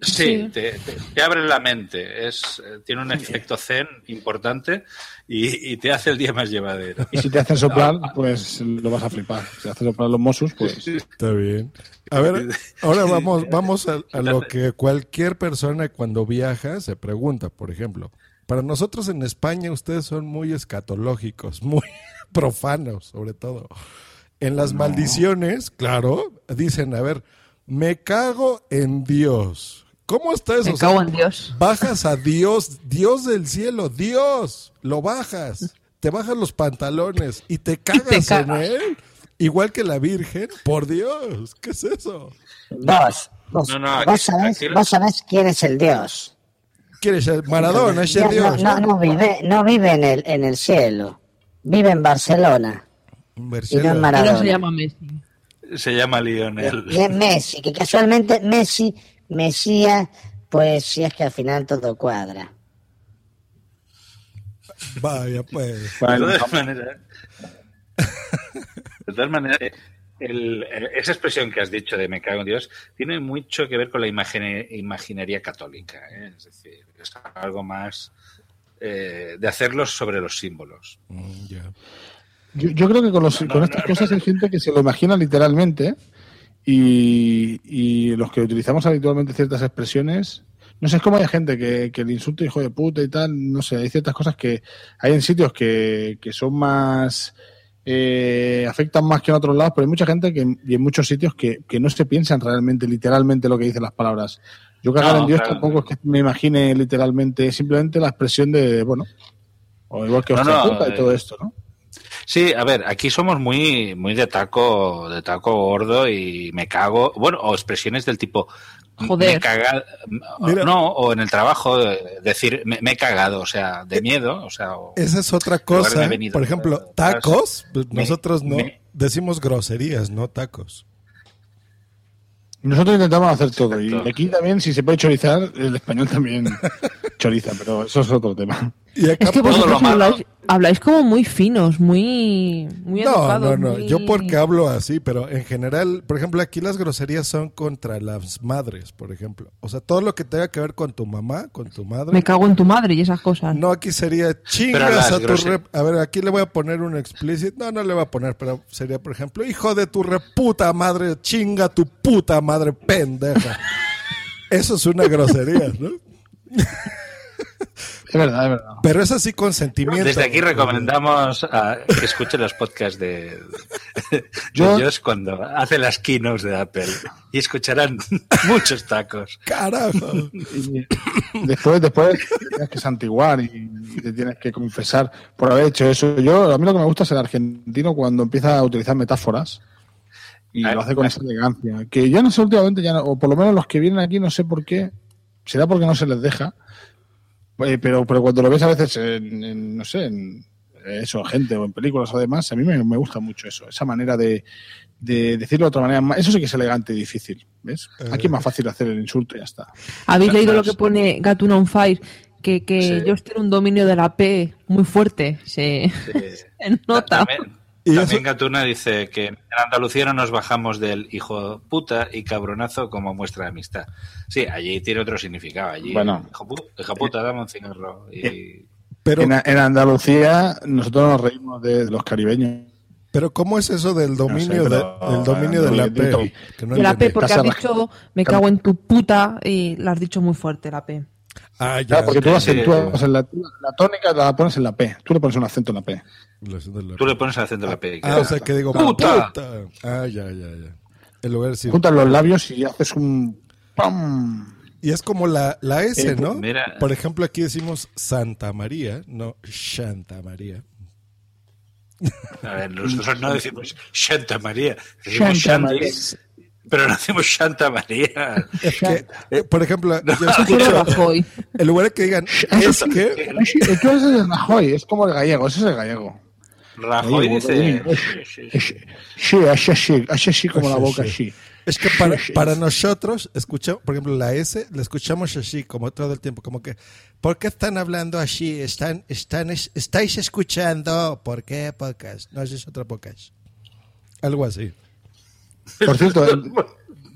Sí, Sí. Te, te- te abre la mente. Es, eh, tiene un efecto zen importante y, y te hace el día más llevadero. Y si te hacen soplar, pues lo vas a flipar. Si te hacen soplar los Mossos, pues Está bien. A ver, ahora vamos, vamos a, a lo que cualquier persona cuando viaja se pregunta, por ejemplo. Para nosotros en España ustedes son muy escatológicos, muy profanos sobre todo. En las maldiciones, claro, dicen, a ver, me cago en Dios. ¿Cómo está eso? Me O sea, cago en Dios. Bajas a Dios, Dios del cielo, Dios, lo bajas, te bajas los pantalones y te cagas, en cagas. él, igual que la Virgen, por Dios, ¿qué es eso? Vos, vos, No, no, aquí- vos, sabés, aquí- vos sabés quién es el Dios. ¿Quieres ser Maradona, ese No, Dios? no, no, no vive, no vive en el, en el cielo. Vive en Barcelona. Y no en se Maradona. llama Messi. Se llama Lionel. Y es Messi, que casualmente Messi, Mesías, pues si es que al final todo cuadra. Vaya, pues. de todas maneras, de todas maneras, el- el- esa expresión que has dicho de me cago en Dios tiene mucho que ver con la imagine- imaginería católica. ¿eh? Es decir, es algo más eh, de hacerlos sobre los símbolos. Mm, Yo, yo creo que con, los- con estas cosas hay gente que se lo imagina literalmente y, y los que utilizamos habitualmente ciertas expresiones, no sé, es como hay gente que, que el insulto hijo de puta y tal, no sé, hay ciertas cosas que hay en sitios que, que son más... eh, afectan más que en otros lados, pero hay mucha gente que, y en muchos sitios que, que no se piensan realmente, literalmente lo que dicen las palabras. Yo cagar No, en Dios claro. tampoco es que me imagine literalmente, simplemente la expresión de, bueno, o igual que No, no, y todo eh, esto, ¿no? Sí, a ver, aquí somos muy, muy de taco, de taco gordo y me cago, bueno, o expresiones del tipo Joder. me no, o en el trabajo eh, decir me, me he cagado, o sea, de miedo, o sea, o- Esa es otra cosa. venido Por ejemplo, tacos, pues, Me- nosotros no me- decimos groserías, no tacos. Nosotros intentamos hacer todo. Y aquí también, si se puede chorizar, el español también choriza, pero eso es otro tema. Y acá Es que vosotros habláis, habláis como muy finos, muy, muy No, educados. no, no. muy- Yo porque hablo así, pero en general, por ejemplo, aquí las groserías son contra las madres, por ejemplo. O sea, todo lo que tenga que ver con tu mamá, con tu madre. Me cago en tu madre y esas cosas. No, aquí sería chingas a tu rep. A ver, aquí le voy a poner un explícito. No, no le voy a poner, pero sería, por ejemplo, hijo de tu reputa madre, chinga tu puta madre pendeja. Eso es una grosería, ¿no? Es verdad, es verdad. Pero es así con sentimiento. Desde aquí recomendamos a que escuchen los podcasts de, de Yo- Josh cuando hace las keynotes de Apple y escucharán muchos tacos. Carajo. Después, después te tienes que santiguar y te tienes que confesar por haber hecho eso. Yo, a mí lo que me gusta es el argentino cuando empieza a utilizar metáforas y lo hace con esa elegancia. Que ya no sé últimamente, ya no- o por lo menos los que vienen aquí, no sé por qué, será porque no se les deja. Eh, pero, pero cuando lo ves a veces en, en, no sé, en eh, eso, gente o en películas o demás, a mí me, me gusta mucho eso, esa manera de, de decirlo de otra manera. Eso sí que es elegante y difícil, ¿ves? Aquí es más fácil hacer el insulto y ya está. ¿Habéis leído lo que pone Gatuna on Fire? Que, que Josh tiene un dominio de la P muy fuerte. Se, se nota. También, también Gatuna dice que en Andalucía no nos bajamos del hijo puta y cabronazo como muestra de amistad. Sí, allí tiene otro significado. Allí, Bueno. hijo, pu- hijo puta, dame un cigarro. Y, Pero, en, en Andalucía nosotros nos reímos de los caribeños. pero ¿cómo es eso del dominio, pero- de, del dominio de la. P? Que no de la P, porque has dicho me cago en tu puta y la has dicho muy fuerte, la P. Ah, ya. Claro, porque tú acentúas en la, la tónica la pones en la P. Tú le pones un acento en la P. tú le pones el acento de la P. Ah, o sea que digo, ¡Puta! puta. Ah, ya, ya, ya. En lugar de decir- Juntas los labios y haces un ¡pam! Y es como la, la S, Eh, ¿no? mira. Por ejemplo, aquí decimos Santa María, no Santa María. A ver, nosotros no decimos Santa María, decimos Santa María. Pero no Santa María. Es que, eh, por ejemplo, yo Quiero escucho, Rajoy. en lugar de que digan, es que, eres el Rajoy, es como el gallego, ese es el gallego. Rajoy dice... es- Sí, así así, así así como la boca así. es que para, para nosotros, escuchamos, por ejemplo, la S, la escuchamos así, como todo el tiempo, como que, ¿por qué están hablando así? Están, están, es- estáis escuchando, ¿por qué podcast? No, es otro podcast. Algo así. Por cierto,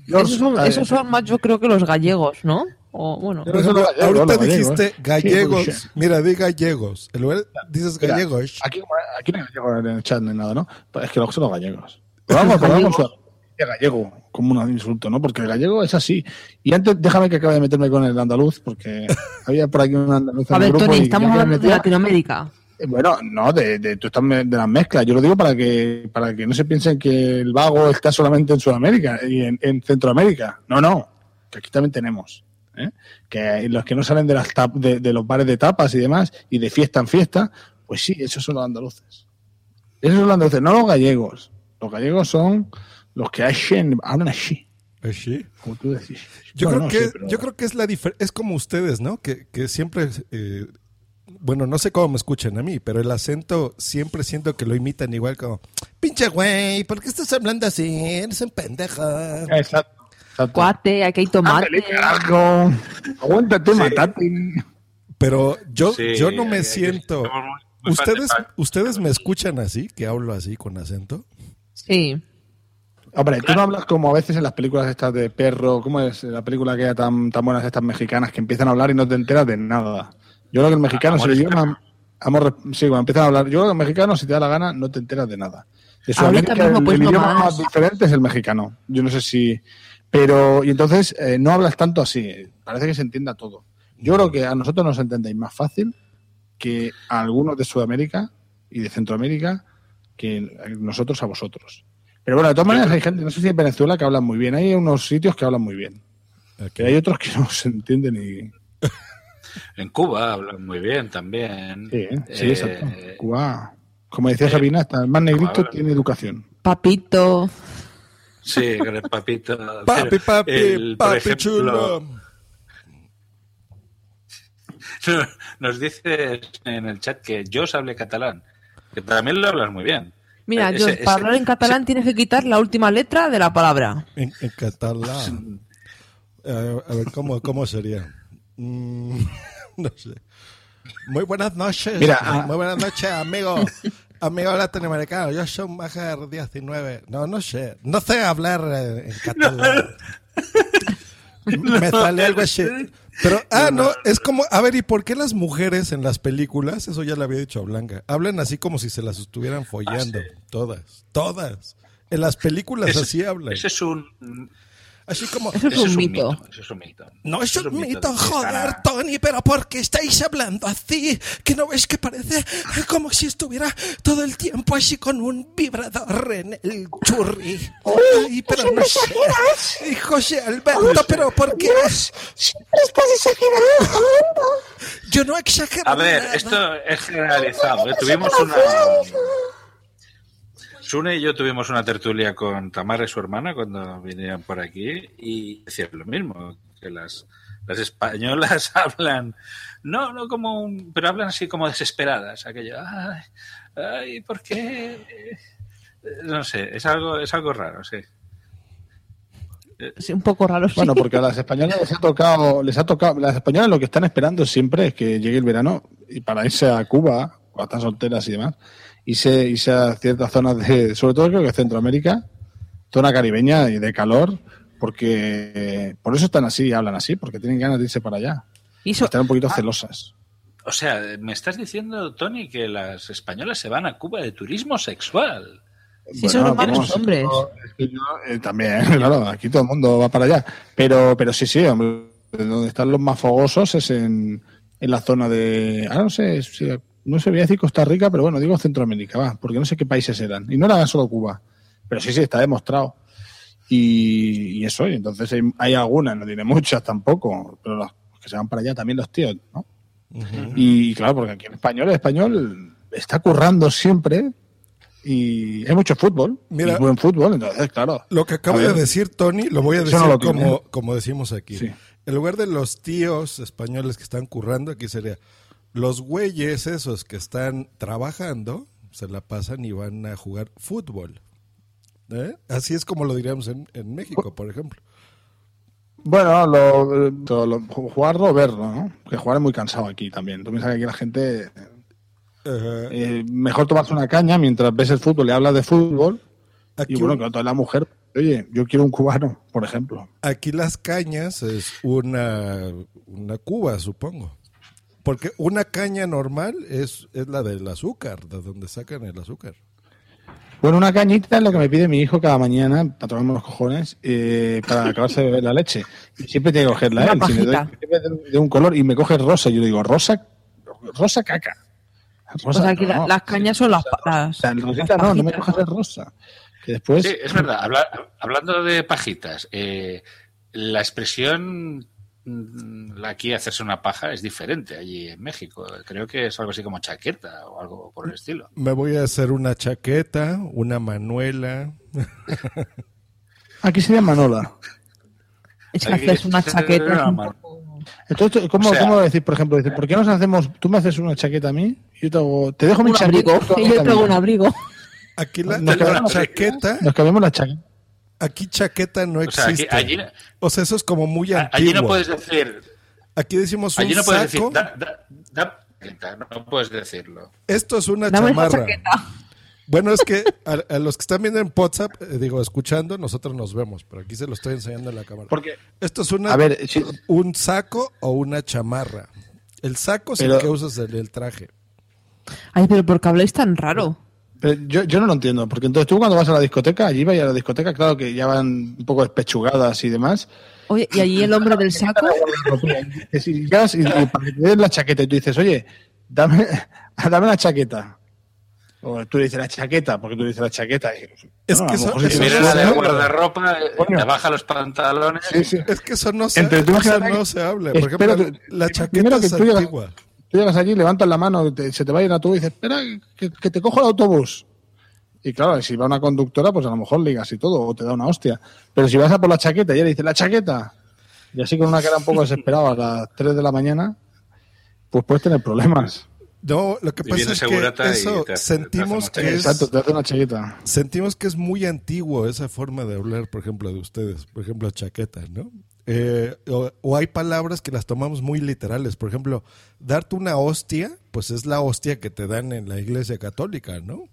Esos son, esos son más, yo creo que los gallegos, ¿no? O bueno. Gallegos, ahorita gallegos. dijiste Sí, gallegos. Mira, di gallegos. En lugar dices Mira, gallegos. Aquí, aquí no hay gallego en el chat ni nada, ¿no? Es que los son los gallegos. Pero vamos, pero vamos a gallego como un insulto, ¿no? Porque el gallego es así. Y antes, déjame que acabe de meterme con el andaluz, porque había por aquí un andaluz en A el ver, grupo Tony, estamos hablando de Latinoamérica. Eh, Bueno, no, de, de, tú estás de las mezclas. Yo lo digo para que para que no se piensen que el vago está solamente en Sudamérica y en, en Centroamérica. No, no, que aquí también tenemos. ¿eh? Que los que no salen de, las tap- de, de los bares de tapas y demás, y de fiesta en fiesta, pues sí, esos son los andaluces. Esos son los andaluces, no los gallegos. Los gallegos son los que hacen, hablan así, Así. como tú decís. Yo, creo no que, pero- yo creo que es la es como ustedes, ¿no? Que, que siempre, eh, bueno, no sé cómo me escuchan a mí, pero el acento siempre siento que lo imitan igual como, pinche güey, ¿por qué estás hablando así? Eres un pendejo. Exacto. Cuate, aquí hay tomate. Ándale. Aguántate, matate. Pero yo, Sí, yo no me eh, siento. ¿Ustedes. ¿Ustedes me escuchan así? Que hablo así con acento. Sí. Hombre, tú no hablas como a veces en las películas estas de perro, ¿cómo es la película que tan, tan buenas estas mexicanas que empiezan a hablar y no te enteras de nada? Yo creo que el mexicano se le Amores idioma... Amor, sí, cuando empiezan a hablar, yo creo que el mexicano, si te da la gana, no te enteras de nada. De Sudamérica, mismo, el, pues, idioma más. más diferente es el mexicano. Yo no sé si... Pero, y entonces, eh, no hablas tanto así. Parece que se entienda todo. Yo creo que a nosotros nos entendéis más fácil que a algunos de Sudamérica y de Centroamérica que nosotros a vosotros. Pero bueno, de todas maneras hay gente, no sé si en Venezuela que hablan muy bien. Hay unos sitios que hablan muy bien. Pero hay otros que no se entienden y... En Cuba hablan muy bien también. Sí, ¿eh? sí Eh, exacto. Cuba, como decía Sabina, hasta el más negrito tiene educación. Papito. Sí, con el papito. Papi, papi, el- papi ejemplo, chulo. Nos dice en el chat que yo hable catalán, que también lo hablas muy bien. Mira, Eh, yo, ese- para ese- hablar en catalán tienes que quitar la última letra de la palabra. En, en catalán. Eh, a ver, ¿cómo, cómo sería? Mm, no sé. Muy buenas noches. Mira, ah- Muy buenas noches, amigo. Amigo latinoamericano. Yo soy un Majer 19. No, no sé. No sé hablar en catalán. Me sale algo así. Pero, ah, no, es como, a ver, ¿y por qué las mujeres en las películas, eso ya le había dicho a Blanca, hablan así como si se las estuvieran follando? Todas, todas. En las películas Ese- así hablan. Ese es un. Así como. Eso es un mito. Eso es un mito. No es Eso un mito, de- joder, Tony, pero ¿por qué estáis hablando así? ¿Que no ves que parece como si estuviera todo el tiempo así con un vibrador en el churri? Ay, pero no sé. Ay, José Alberto, pero ¿por qué? Siempre estás exagerando. Yo no exagero A ver, nada. esto es generalizado. ¿eh? Tuvimos una. Sune y yo tuvimos una tertulia con Tamara y su hermana cuando vinieron por aquí y decían lo mismo, que las, las españolas hablan, no, no como un, pero hablan así como desesperadas, aquello, ay, ay, ¿por qué? No sé, es algo, es algo raro, sí. Sí, un poco raro, sí. Bueno, porque a las españolas les ha tocado, les ha tocado, las españolas lo que están esperando siempre es que llegue el verano y para irse a Cuba, o están solteras y demás, irse, irse a ciertas zonas de, sobre todo creo que Centroamérica, zona caribeña y de calor, porque por eso están así y hablan así, porque tienen ganas de irse para allá. Y Están un poquito Ah. celosas. O sea, me estás diciendo, Tony, que las españolas se van a Cuba de turismo sexual. Sí, son hermanos vamos, hombres. es que yo, eh, también, claro, aquí todo el mundo va para allá. Pero, pero sí, sí, hombre, donde están los más fogosos es en, en la zona de. Ah, no sé, si- no sé, voy a decir Costa Rica, pero bueno, digo Centroamérica, va, porque no sé qué países eran. Y no era solo Cuba. Pero sí, sí, está demostrado. Y, y eso, y entonces hay, hay algunas, no tiene muchas tampoco, pero los que se van para allá también los tíos, ¿no? Y claro, porque aquí en español, el español está currando siempre y hay mucho fútbol, Mira, y buen fútbol, entonces, claro. Lo que acabo de decir, Tony, lo voy a decir no lo tiene. como, como decimos aquí. Sí. En lugar de los tíos españoles que están currando, aquí sería los güeyes esos que están trabajando, se la pasan y van a jugar fútbol. ¿Eh? Así es como lo diríamos en, en México, por ejemplo. Bueno, lo, lo- lo- jugarlo o verlo, ¿no? Que jugar es muy cansado aquí también. Tú piensas que aquí la gente. eh, mejor tomarse una caña mientras ves el fútbol y hablas de fútbol. Aquí y bueno, que otra la mujer. Oye, yo quiero un cubano, por ejemplo. Aquí las cañas es una, una cuba, supongo. Porque una caña normal es, es la del azúcar, de donde sacan el azúcar. Bueno, una cañita es lo que me pide mi hijo cada mañana para tomarme los cojones eh, para acabarse de beber la leche. Y siempre tiene que cogerla Una él. Si le doy de, un color y me coge rosa, yo le digo, rosa, rosa caca. o sea, aquí la- no. las cañas son las, las, O sea, el las rosita no, no me cojas el rosa. Que después. Sí, es verdad. Habla- hablando de pajitas, eh, la expresión aquí hacerse una paja es diferente allí en México. Creo que es algo así como chaqueta o algo por el estilo. Me voy a hacer una chaqueta, una manuela. Aquí sería Manola. Es que haces una chaqueta. Entonces, ¿cómo, O sea- cómo decir, por ejemplo, decir, ¿por qué nos hacemos, tú me haces una chaqueta a mí y yo te, hago- te dejo mi chaqueta? abrigo. Y yo también? traigo un abrigo. Aquí la, Nos la chaqueta, Nos cambiamos la chaqueta. Aquí chaqueta no O sea, aquí- existe. allí- o sea, eso es como muy A- antiguo. Allí no puedes decir. Aquí decimos un Allí no puedes saco. decir. Da, da- da chaqueta, no, puedes decirlo. Esto es una Dame chamarra. Bueno, es que a, a los que están viendo en WhatsApp, eh, digo, escuchando, nosotros nos vemos, pero aquí se lo estoy enseñando en la cámara. Porque, Esto es una, a ver, si- un saco o una chamarra. El saco es Pero- el que usas en el traje. Ay, pero ¿por qué habláis tan raro? Pero yo, yo no lo entiendo, porque entonces tú cuando vas a la discoteca, allí vais a la discoteca, claro que ya van un poco despechugadas y demás. Oye, ¿y allí el hombre del saco? Es llegas y, y para que te den la chaqueta y tú dices, oye, dame, dame la chaqueta. O tú le dices la chaqueta, porque tú dices la chaqueta. Y, Es bueno, que eso- si te vienes de guardarropa, eh, Coño. te baja los pantalones. Sí, sí. Es que eso no se, Entre eso no que- se habla. Por ejemplo, la chaqueta es antigua. Tú llegas allí, levantas la mano, te- se te va a ir a tu y dices, espera, que, que te cojo el autobús. Y claro, si va una conductora, pues a lo mejor ligas y todo, o te da una hostia. Pero si vas a por la chaqueta y ella dice, la chaqueta, y así con una cara un poco desesperada a las 3 de la mañana, pues puedes tener problemas. No, lo que pasa es que y eso te sentimos te que es, Exacto, te hace una chaqueta. sentimos que es muy antiguo esa forma de hablar, por ejemplo, de ustedes, por ejemplo, chaqueta, ¿no? Eh, o, o hay palabras que las tomamos muy literales, por ejemplo, darte una hostia, pues es la hostia que te dan en la iglesia católica, ¿no?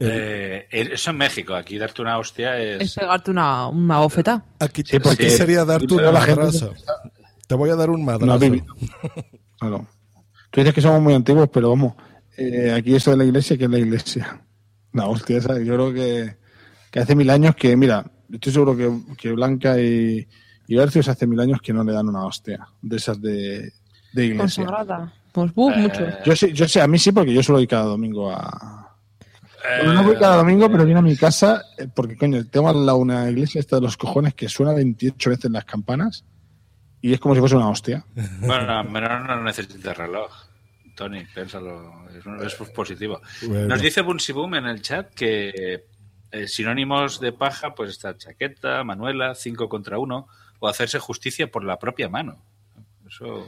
Eh, eso en México, aquí darte una hostia Es es. pegarte una, una bofeta. Aquí, Sí, porque- aquí sería darte un pero la gente- madrazo. Te voy a dar un madrazo. Claro. Tú dices que somos muy antiguos, pero vamos, eh, aquí esto de la iglesia, que es la iglesia? La hostia esa, yo creo que, que hace mil años que, mira, estoy seguro que, que Blanca y, y Bercios hace mil años que no le dan una hostia de esas de, de iglesia. Consagrada. Pues Eh, mucho. Yo sé, yo sé, a mí sí, porque yo suelo ir cada domingo a... eh, Bueno, no voy cada domingo, pero viene a mi casa, eh, porque coño, tengo al lado una iglesia esta de los cojones que suena 28 veces las campanas y es como si fuese una hostia. Bueno, pero no necesitas reloj. Tony, piénsalo, es, positivo. Bueno. Nos dice Bunsiboom en el chat que eh, sinónimos de paja, pues está chaqueta, Manuela, 5 contra 1, o hacerse justicia por la propia mano. Eso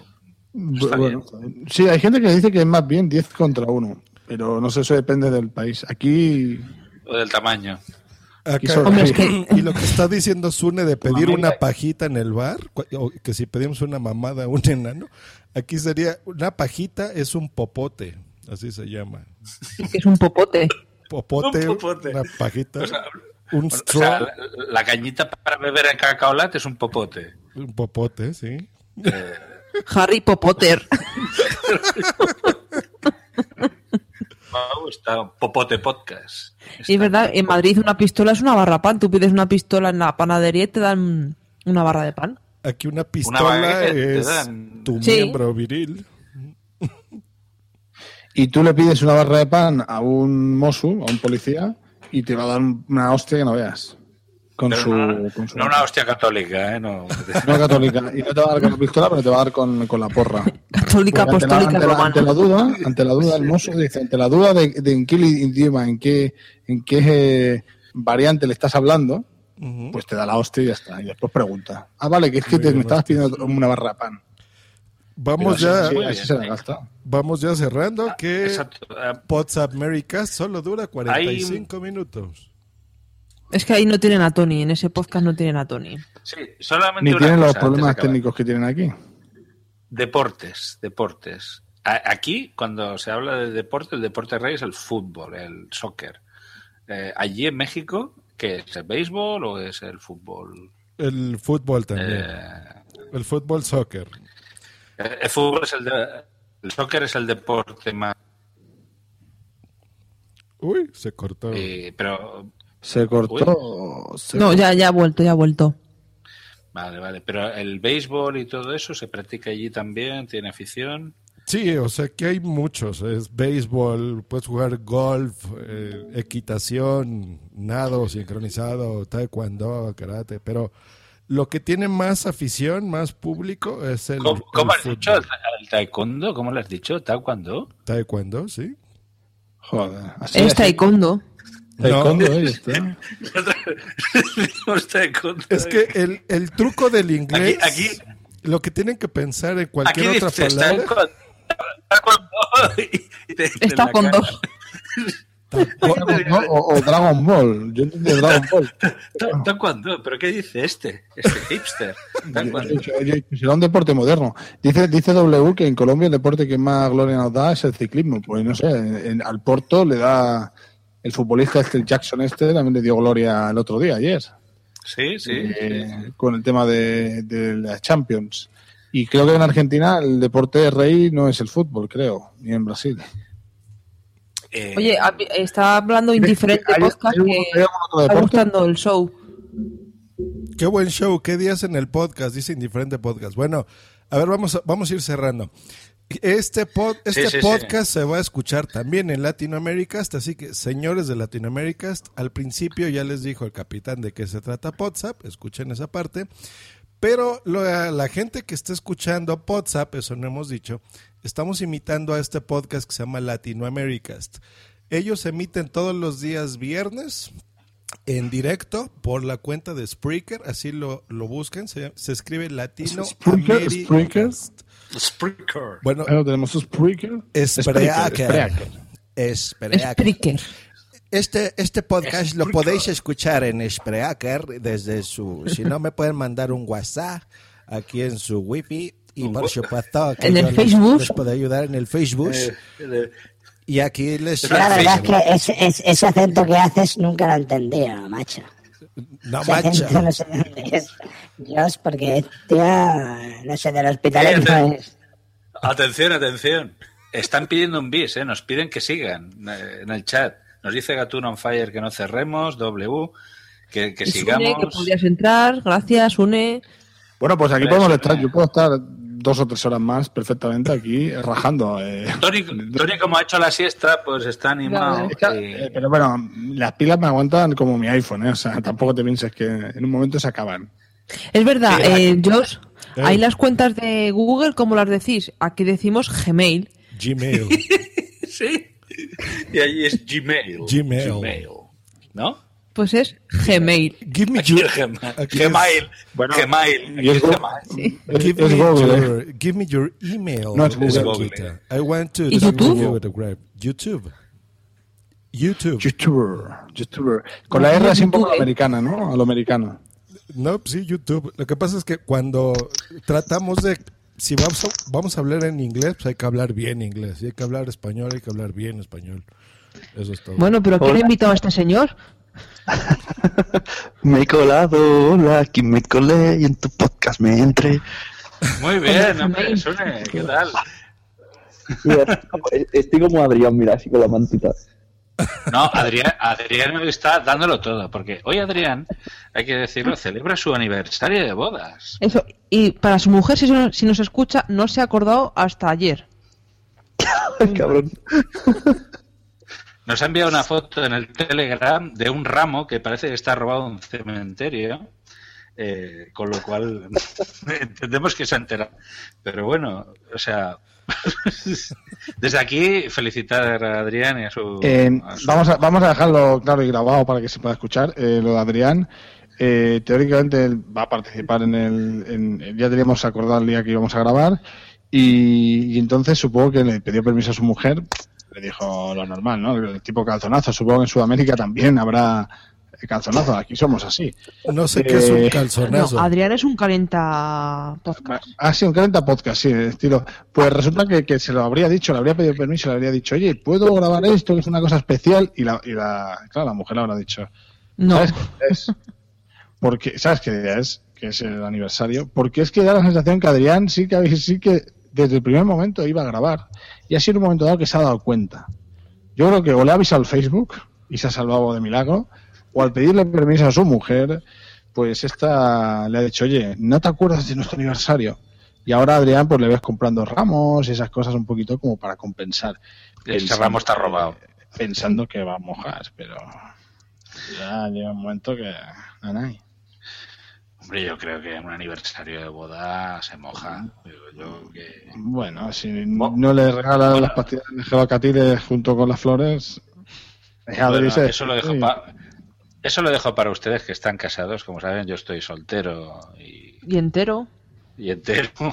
está Bueno, bien. sí, hay gente que dice que es más bien 10 contra 1, pero no sé, eso depende del país. Aquí, O del tamaño. aquí Acá- solo- Hombre, es que- Y lo que está diciendo Sune de pedir una pajita en el bar, o que si pedimos una mamada a un enano, aquí sería una pajita es un popote, así se llama. Que es un popote. Popote, Un popote. una pajita, O sea, un o sea, la, la cañita para beber en cacaolat es un popote. un popote, sí. Eh, Harry Popotter. gustado. Popote Podcast. Y es verdad, en Madrid una pistola es una barra pan. Tú pides una pistola en la panadería y te dan una barra de pan. Aquí una Una pistola te es dan. tu Sí. miembro viril. Y tú le pides una barra de pan a un mosu, a un policía, y te va a dar una hostia que no veas. Con su, no, con su- no una hostia católica, ¿eh? No. no católica. Y no te va a dar con la pistola, pero te va a dar con, con la porra. Católica, Porque ante la- apostólica, ante, la, romana. ante la duda, ante la duda, el mozo dice, ante la duda de, de en qué idioma, en qué, en qué eh, variante le estás hablando, pues te da la hostia y ya está. Y después pregunta. Ah, vale, que es que te, me estabas pidiendo una barra de pan. Vamos ya, así se vamos ya cerrando que Exacto. Eh, WhatsApp America solo dura 45 minutos. Es que ahí no tienen a Tony. En ese podcast no tienen a Tony. Sí, solamente Ni tienen los problemas técnicos que tienen aquí. Deportes, deportes. Aquí, cuando se habla de deporte, el deporte rey es el fútbol, el soccer. Eh, allí en México, ¿qué es? ¿El béisbol o es el fútbol? El fútbol también. Eh, El fútbol soccer. El fútbol es el de- el soccer es el deporte más Uy, se cortó. eh, pero Se cortó. se No, ya, ya ha vuelto, ya ha vuelto. vale, vale, pero el béisbol y todo eso se practica allí también, tiene afición. Sí, o sea que hay muchos. Es béisbol, puedes jugar golf, eh, equitación, nado sincronizado, taekwondo, karate, pero lo que tiene más afición, más público es el, ¿Cómo, cómo el has dicho? fútbol. ¿El, el taekwondo? ¿Cómo lo has dicho? ¿Taekwondo? Taekwondo, sí. Joder. Así, Es así. taekwondo. Taekwondo, No. ahí está. Es que el, el truco del inglés, Aquí- lo que tienen que pensar en cualquier Aquí otra palabra, taekwondo, Está con dos. ¿no? o, o Dragon Ball. Yo entendí Dragon Ball. ¿pero qué dice este? Este hipster. Será un deporte moderno. Dice, dice W que en Colombia el deporte que más gloria nos da es el ciclismo. Pues no sé, en- al Porto le da el futbolista este, el Jackson este, también le dio gloria el otro día, ayer, Sí, sí. eh, con el tema de, de las Champions. Y creo que en Argentina el deporte rey no es el fútbol, creo, ni en Brasil. Eh, Oye, está hablando indiferente Hay- podcast hay un- que está gustando el show. Qué buen show, qué días en el podcast, dice indiferente podcast. Bueno, a ver, vamos a, vamos a ir cerrando. Este, pod- este sí, sí. podcast se va a escuchar también en Latinoamericast, así que señores de Latinoamericast, al principio ya les dijo el capitán de qué se trata WhatsApp, escuchen esa parte, pero lo- la gente que está escuchando WhatsApp, eso no hemos dicho, estamos imitando a este podcast que se llama Latinoamericast. Ellos emiten todos los días viernes en directo por la cuenta de Spreaker, así lo, lo buscan, se, se escribe Latino Spreaker, Spreaker. Spreaker. Bueno, Bueno, tenemos Spreaker. Spreaker. Spreaker. Este, este podcast lo podéis escuchar en Spreaker desde su... Si no, me pueden mandar un WhatsApp aquí en su wifi y por supuesto que En el les- Facebook. les puedo ayudar en el Facebook. Eh, eh, Y aquí les... La verdad es que ese, ese- ese acento que haces nunca lo he entendido, macho. No, Ese macho. acento no sé de dónde es. Dios, porque, tío, no sé, del hospital no es. Atención, atención. Están pidiendo un bis, ¿eh? Nos piden que sigan eh, en el chat. Nos dice Gatun on Fire que no cerremos, W, que, sigamos. que podías entrar. Gracias, Une. Bueno, pues aquí podemos estar, yo puedo estar dos o tres horas más perfectamente aquí rajando. eh. Tony, Tony, como ha hecho la siesta, pues está animado. Y- eh, pero bueno, las pilas me aguantan como mi iPhone, ¿eh? o sea, tampoco te pienses que en un momento se acaban. Es verdad, Sí, eh, Josh, Eh. hay las cuentas de Google, ¿cómo las decís? Aquí decimos Gmail. Gmail. sí. Y allí es Gmail. Gmail. ¿No? Pues es Gmail. Give me your... Gmail. Gmail. Bueno, Gmail. Aquí es. Gmail. Give me, ¿eh? your, give me your email. No, es Google. I want to ¿Y YouTube? YouTube. YouTube. YouTuber, YouTuber. Con la R así un poco americana, ¿no? A lo americano. No, sí, YouTube. Lo que pasa es que cuando tratamos de... Si vamos a, vamos a hablar en inglés, pues hay que hablar bien inglés. Si hay que hablar español, hay que hablar bien español. Eso es todo. Bueno, pero ¿quién ha invitado a este señor? Me he colado, hola, aquí me colé y en tu podcast me entré. Muy bien, hombre, Sune, ¿qué tal? Mira, estoy como Adrián, mira, así con la mantita. No, Adrián, Adrián está dándolo todo, porque hoy Adrián, hay que decirlo, celebra su aniversario de bodas. Eso. Y para su mujer, si, no- si nos escucha, no se ha acordado hasta ayer. Cabrón. Nos ha enviado una foto en el Telegram de un ramo que parece que está robado en un cementerio, eh, con lo cual entendemos que se ha enterado. Pero bueno, o sea, desde aquí felicitar a Adrián y a su... Eh, a su- vamos, a, vamos a dejarlo claro y grabado para que se pueda escuchar. Eh, lo de Adrián, eh, teóricamente él va a participar en el. en- ya teníamos acordado el día que íbamos a grabar. Y, y entonces supongo que le pidió permiso a su mujer. Le dijo lo normal, ¿no? El tipo calzonazo. Supongo que en Sudamérica también habrá calzonazo. Aquí somos así. No sé qué es un Eh, calzonazo. No, Adrián es un calienta podcast. Ah, sí, un 40 podcast, sí, de estilo. Pues resulta que, que se lo habría dicho, le habría pedido permiso, le habría dicho, oye, ¿puedo grabar esto? Que es una cosa especial. Y la, y la claro, la mujer le habrá dicho, No. ¿sabes qué es? Porque, ¿sabes qué día es? Que es el aniversario. Porque es que da la sensación que Adrián sí que, sí que desde el primer momento iba a grabar. Y ha sido un momento dado que se ha dado cuenta. Yo creo que o le ha avisado al Facebook y se ha salvado de milagro, o al pedirle permiso a su mujer, pues esta le ha dicho, oye, ¿no te acuerdas de nuestro aniversario? Y ahora Adrián pues le ves comprando ramos y esas cosas un poquito como para compensar. Ese ramo está robado. Pensando que va a mojar, pero ya llega un momento que... nanay. Hombre, yo creo que en un aniversario de boda se moja. Digo yo que... Bueno, si no le regalas las pastillas de gelocatiles junto con las flores... Bueno, eso lo dejo sí. Eso lo dejo para ustedes que están casados. Como saben, yo estoy soltero y, Y entero. y entero.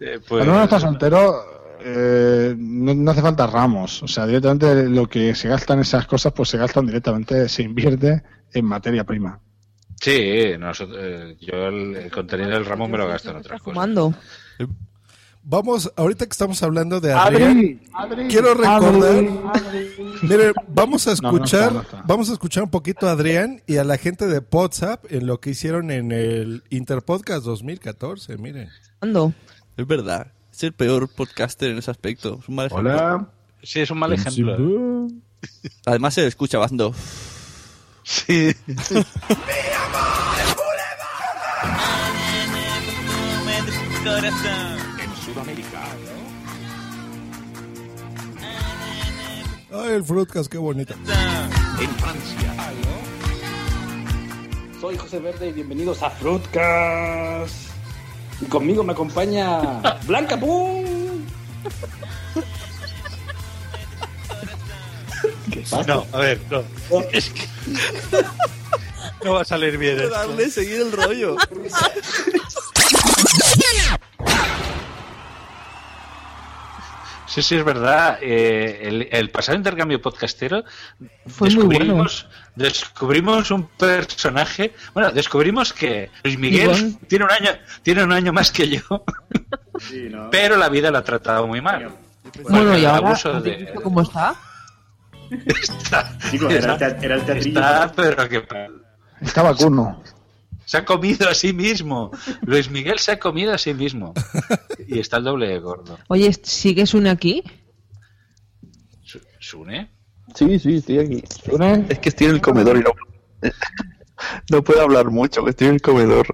Eh, pues, Cuando uno está soltero, eh, no, no hace falta ramos. O sea, directamente lo que se gastan esas cosas, pues se gastan directamente, se invierte en materia prima. Sí, nosotros, eh, yo el, el contenido del ramo me lo gasto en otras cosas. Fumando. Vamos, ahorita que estamos hablando de Adri, Adrián, Adri, quiero recordar, Adri, mire, vamos a No, no está, escuchar, no está. vamos a escuchar un poquito a Adrián y a la gente de WhatsApp en lo que hicieron en el Interpodcast 2014, miren. ¿Cuándo? Es verdad. Es el peor podcaster en ese aspecto. Es un mal ejemplo. Hola. Sí, es un mal ejemplo. Además se le escucha bastante. Sí. En Sudamérica. Ay, el Fruitcast, qué bonito. En Francia. Soy José Verde y bienvenidos a Fruitcast. Y conmigo me acompaña Blanca Pum. ¿Qué pasa? No, a ver, no. Es que no va a salir bien esto. Darle, seguir el rollo. Sí, sí, es verdad. Eh, el, el pasado intercambio podcastero Fue muy descubrimos, descubrimos un personaje. Bueno, descubrimos que Luis Miguel Iván. tiene un año, tiene un año más que yo, pero la vida lo ha tratado muy mal. Bueno, y el ahora, abuso ¿has de- visto cómo está? está, Chicos, era era el teatrillo. está, pero que Está vacuno. Se ha comido a sí mismo. Luis Miguel se ha comido a sí mismo y está el doble de gordo. Oye, ¿sigues una aquí? Su- ¿Sune? Sí, sí, estoy aquí. Es que estoy en el comedor y no, no puedo hablar mucho, que estoy en el comedor.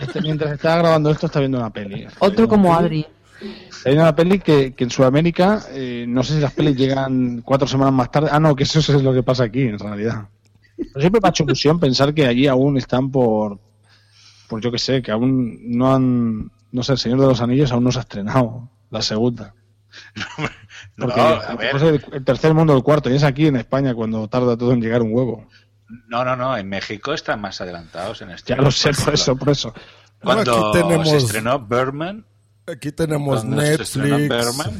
Este, mientras está grabando esto, está viendo una peli. Otro como Adri. Hay una peli que, que en Sudamérica, eh, no sé si las pelis llegan cuatro semanas más tarde. Ah, no, que eso es lo que pasa aquí, en realidad. Pero siempre me ha hecho ilusión pensar que allí aún están por, por yo que sé, que aún no han, no sé, El Señor de los Anillos aún no se ha estrenado, la segunda. No, Porque a ver. pues, el, el tercer mundo, el cuarto, y es aquí en España cuando tarda todo en llegar un huevo. No, no, no. En México están más adelantados en este. Ya lo sé, por eso, por eso. Cuando Aquí tenemos- se estrenó Birdman, Aquí tenemos Cuando se estrenó Netflix.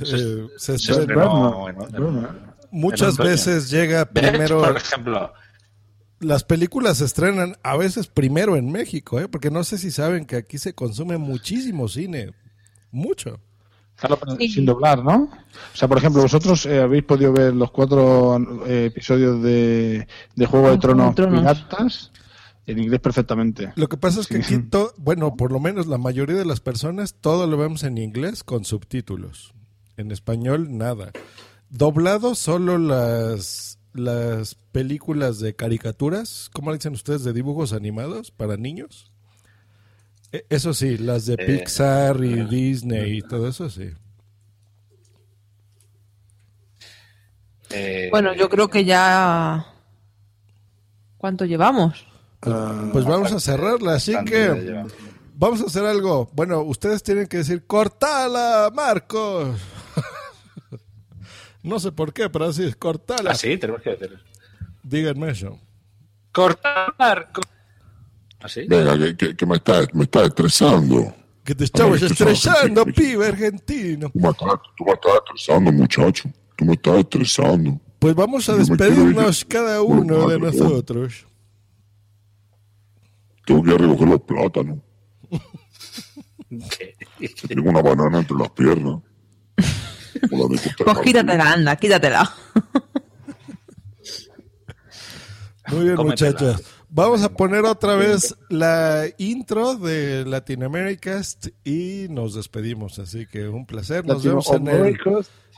Muchas veces llega primero. Por ejemplo, Las películas se estrenan a veces primero en México, ¿eh? porque no sé si saben que aquí se consume muchísimo cine. Mucho. Claro, pero sin doblar, ¿no? O sea, por ejemplo, vosotros eh, habéis podido ver los cuatro eh, episodios de, de Juego de Tronos, Tronos. piratas en inglés perfectamente. Lo que pasa es que aquí, to- bueno, por lo menos la mayoría de las personas, todo lo vemos en inglés con subtítulos. En español, nada. Doblado solo las, las películas de caricaturas, ¿cómo le dicen ustedes? De dibujos animados para niños. E- Eso sí, las de Eh, Pixar y ah, Disney y todo eso sí. eh, Bueno, yo creo que ya... ¿Cuánto llevamos? Pues vamos a cerrarla, así que vamos a hacer algo. Bueno, ustedes tienen que decir, cortala, Marcos. No sé por qué, pero así es, cortala. Ah, sí, tenemos que hacer. Díganme eso. Cortar. co- ¿Ah? Venga, que, que, que me, está, me está estresando. Que te estamos estrellando, que- que- pibe argentino. Tú me estás, tú me estás estresando, muchacho. Tú me estás estresando. Pues vamos a despedirnos ir. cada uno de nosotros. Tengo que recoger los plátanos. Tengo una banana entre las piernas. Pues quítatela, anda, quítatela. Muy bien, Cómetela. muchachos. Vamos a poner otra vez la intro de Latinoamericast y nos despedimos. Así que un placer. Nos vemos en el,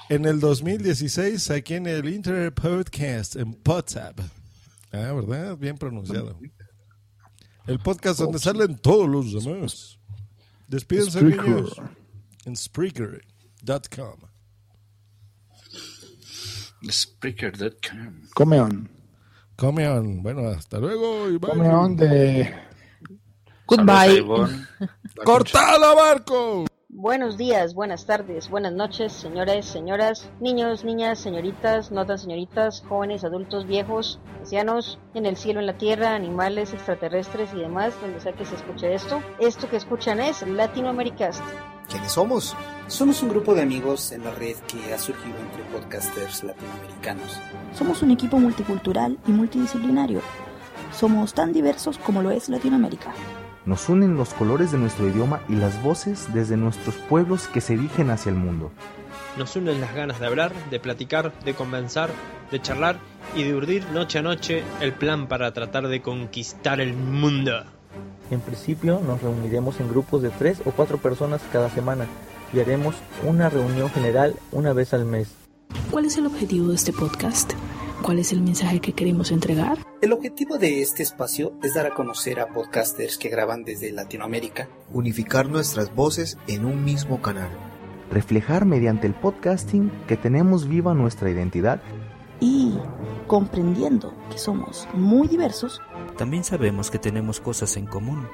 en el 2016 aquí en el Inter Podcast en WhatsApp. Ah, ¿verdad? Bien pronunciado. El podcast donde salen todos los demás. Despídense, niños. En Spreaker.com. Spreaker.com. Come on. Come on. Bueno, hasta luego y bye. Come on de... Goodbye. ¡Cortala, Marco! Buenos días, buenas tardes, buenas noches, señores, señoras, niños, niñas, señoritas, no tan señoritas, jóvenes, adultos, viejos, ancianos, en el cielo, en la tierra, animales, extraterrestres y demás, donde sea que se escuche esto. Esto que escuchan es Latinoamericast. ¿Quiénes somos? Somos un grupo de amigos en la red que ha surgido entre podcasters latinoamericanos. Somos un equipo multicultural y multidisciplinario. Somos tan diversos como lo es Latinoamérica. Nos unen los colores de nuestro idioma y las voces desde nuestros pueblos que se dirigen hacia el mundo. Nos unen las ganas de hablar, de platicar, de conversar, de charlar y de urdir noche a noche el plan para tratar de conquistar el mundo. En principio nos reuniremos en grupos de tres o cuatro personas cada semana y haremos una reunión general una vez al mes. ¿Cuál es el objetivo de este podcast? ¿Cuál es el mensaje que queremos entregar? El objetivo de este espacio es dar a conocer a podcasters que graban desde Latinoamérica. Unificar nuestras voces en un mismo canal. Reflejar mediante el podcasting que tenemos viva nuestra identidad y comprendiendo que somos muy diversos, también sabemos que tenemos cosas en común,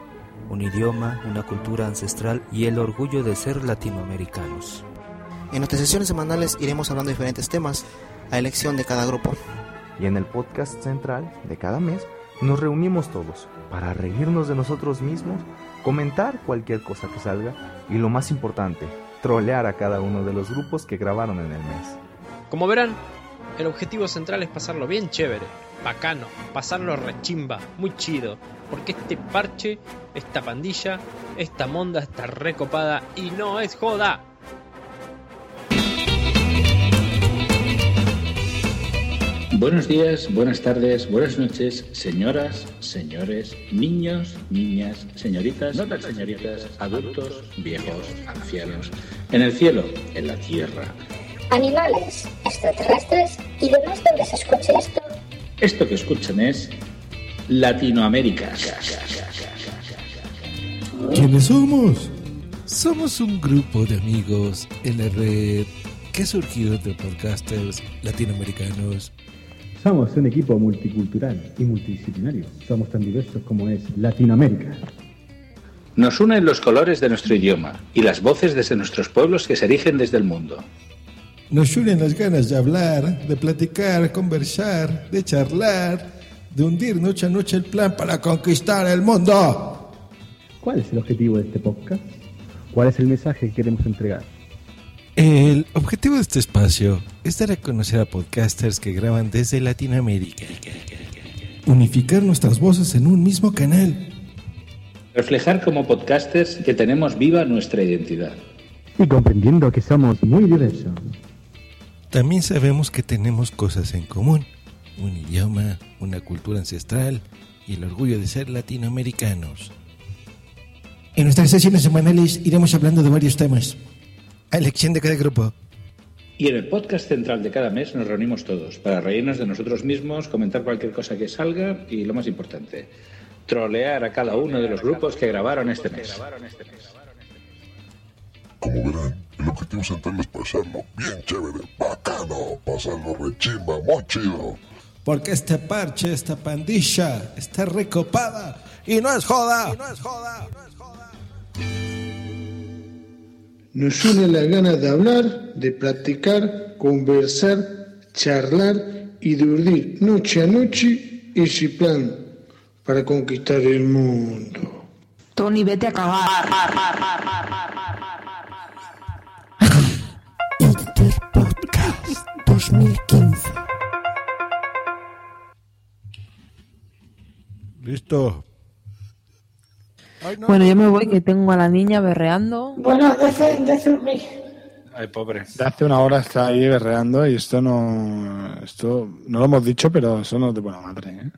un idioma, una cultura ancestral y el orgullo de ser latinoamericanos. En nuestras sesiones semanales iremos hablando de diferentes temas a elección de cada grupo. Y en el podcast central de cada mes nos reunimos todos para reírnos de nosotros mismos, comentar cualquier cosa que salga y lo más importante, trolear a cada uno de los grupos que grabaron en el mes. Como verán, el objetivo central es pasarlo bien chévere, bacano, pasarlo rechimba, muy chido, porque este parche, esta pandilla, esta monda está recopada y no es joda. Buenos días, buenas tardes, buenas noches, señoras, señores, niños, niñas, señoritas, no tan señoritas, adultos, viejos, ancianos, en el cielo, en la tierra, Animales, extraterrestres y demás donde se escuche esto. Esto que escuchan es Latinoamérica. ¿Quiénes somos? Somos un grupo de amigos en la red que ha surgido entre podcasters latinoamericanos. Somos un equipo multicultural y multidisciplinario. Somos tan diversos como es Latinoamérica. Nos unen los colores de nuestro idioma y las voces desde nuestros pueblos que se erigen desde el mundo. Nos unen las ganas de hablar, de platicar, conversar, de charlar, de hundir noche a noche el plan para conquistar el mundo. ¿Cuál es el objetivo de este podcast? ¿Cuál es el mensaje que queremos entregar? El objetivo de este espacio es dar a conocer a podcasters que graban desde Latinoamérica. Unificar nuestras voces en un mismo canal. Reflejar como podcasters que tenemos viva nuestra identidad. Y comprendiendo que somos muy diversos. También sabemos que tenemos cosas en común. Un idioma, una cultura ancestral y el orgullo de ser latinoamericanos. En nuestras sesiones semanales iremos hablando de varios temas, a elección de cada grupo. Y en el podcast central de cada mes nos reunimos todos para reírnos de nosotros mismos, comentar cualquier cosa que salga y, lo más importante, trolear a cada uno de los grupos que grabaron este mes. Como verán, el objetivo central es pasarlo bien chévere, bacano, pasarlo rechimba, muy chido. Porque este parche, esta pandilla, está recopada y no es joda. Y no es joda. Nos une la gana de hablar, de platicar, conversar, charlar y de urdir noche a noche ese plan para conquistar el mundo. Tony, vete a cagar. 2015. Listo. Bueno, yo me voy que tengo a la niña berreando. Bueno, deje dormir. Ay, pobre. De hace una hora está ahí berreando y esto no. Esto no lo hemos dicho, pero eso no es de buena madre, ¿eh?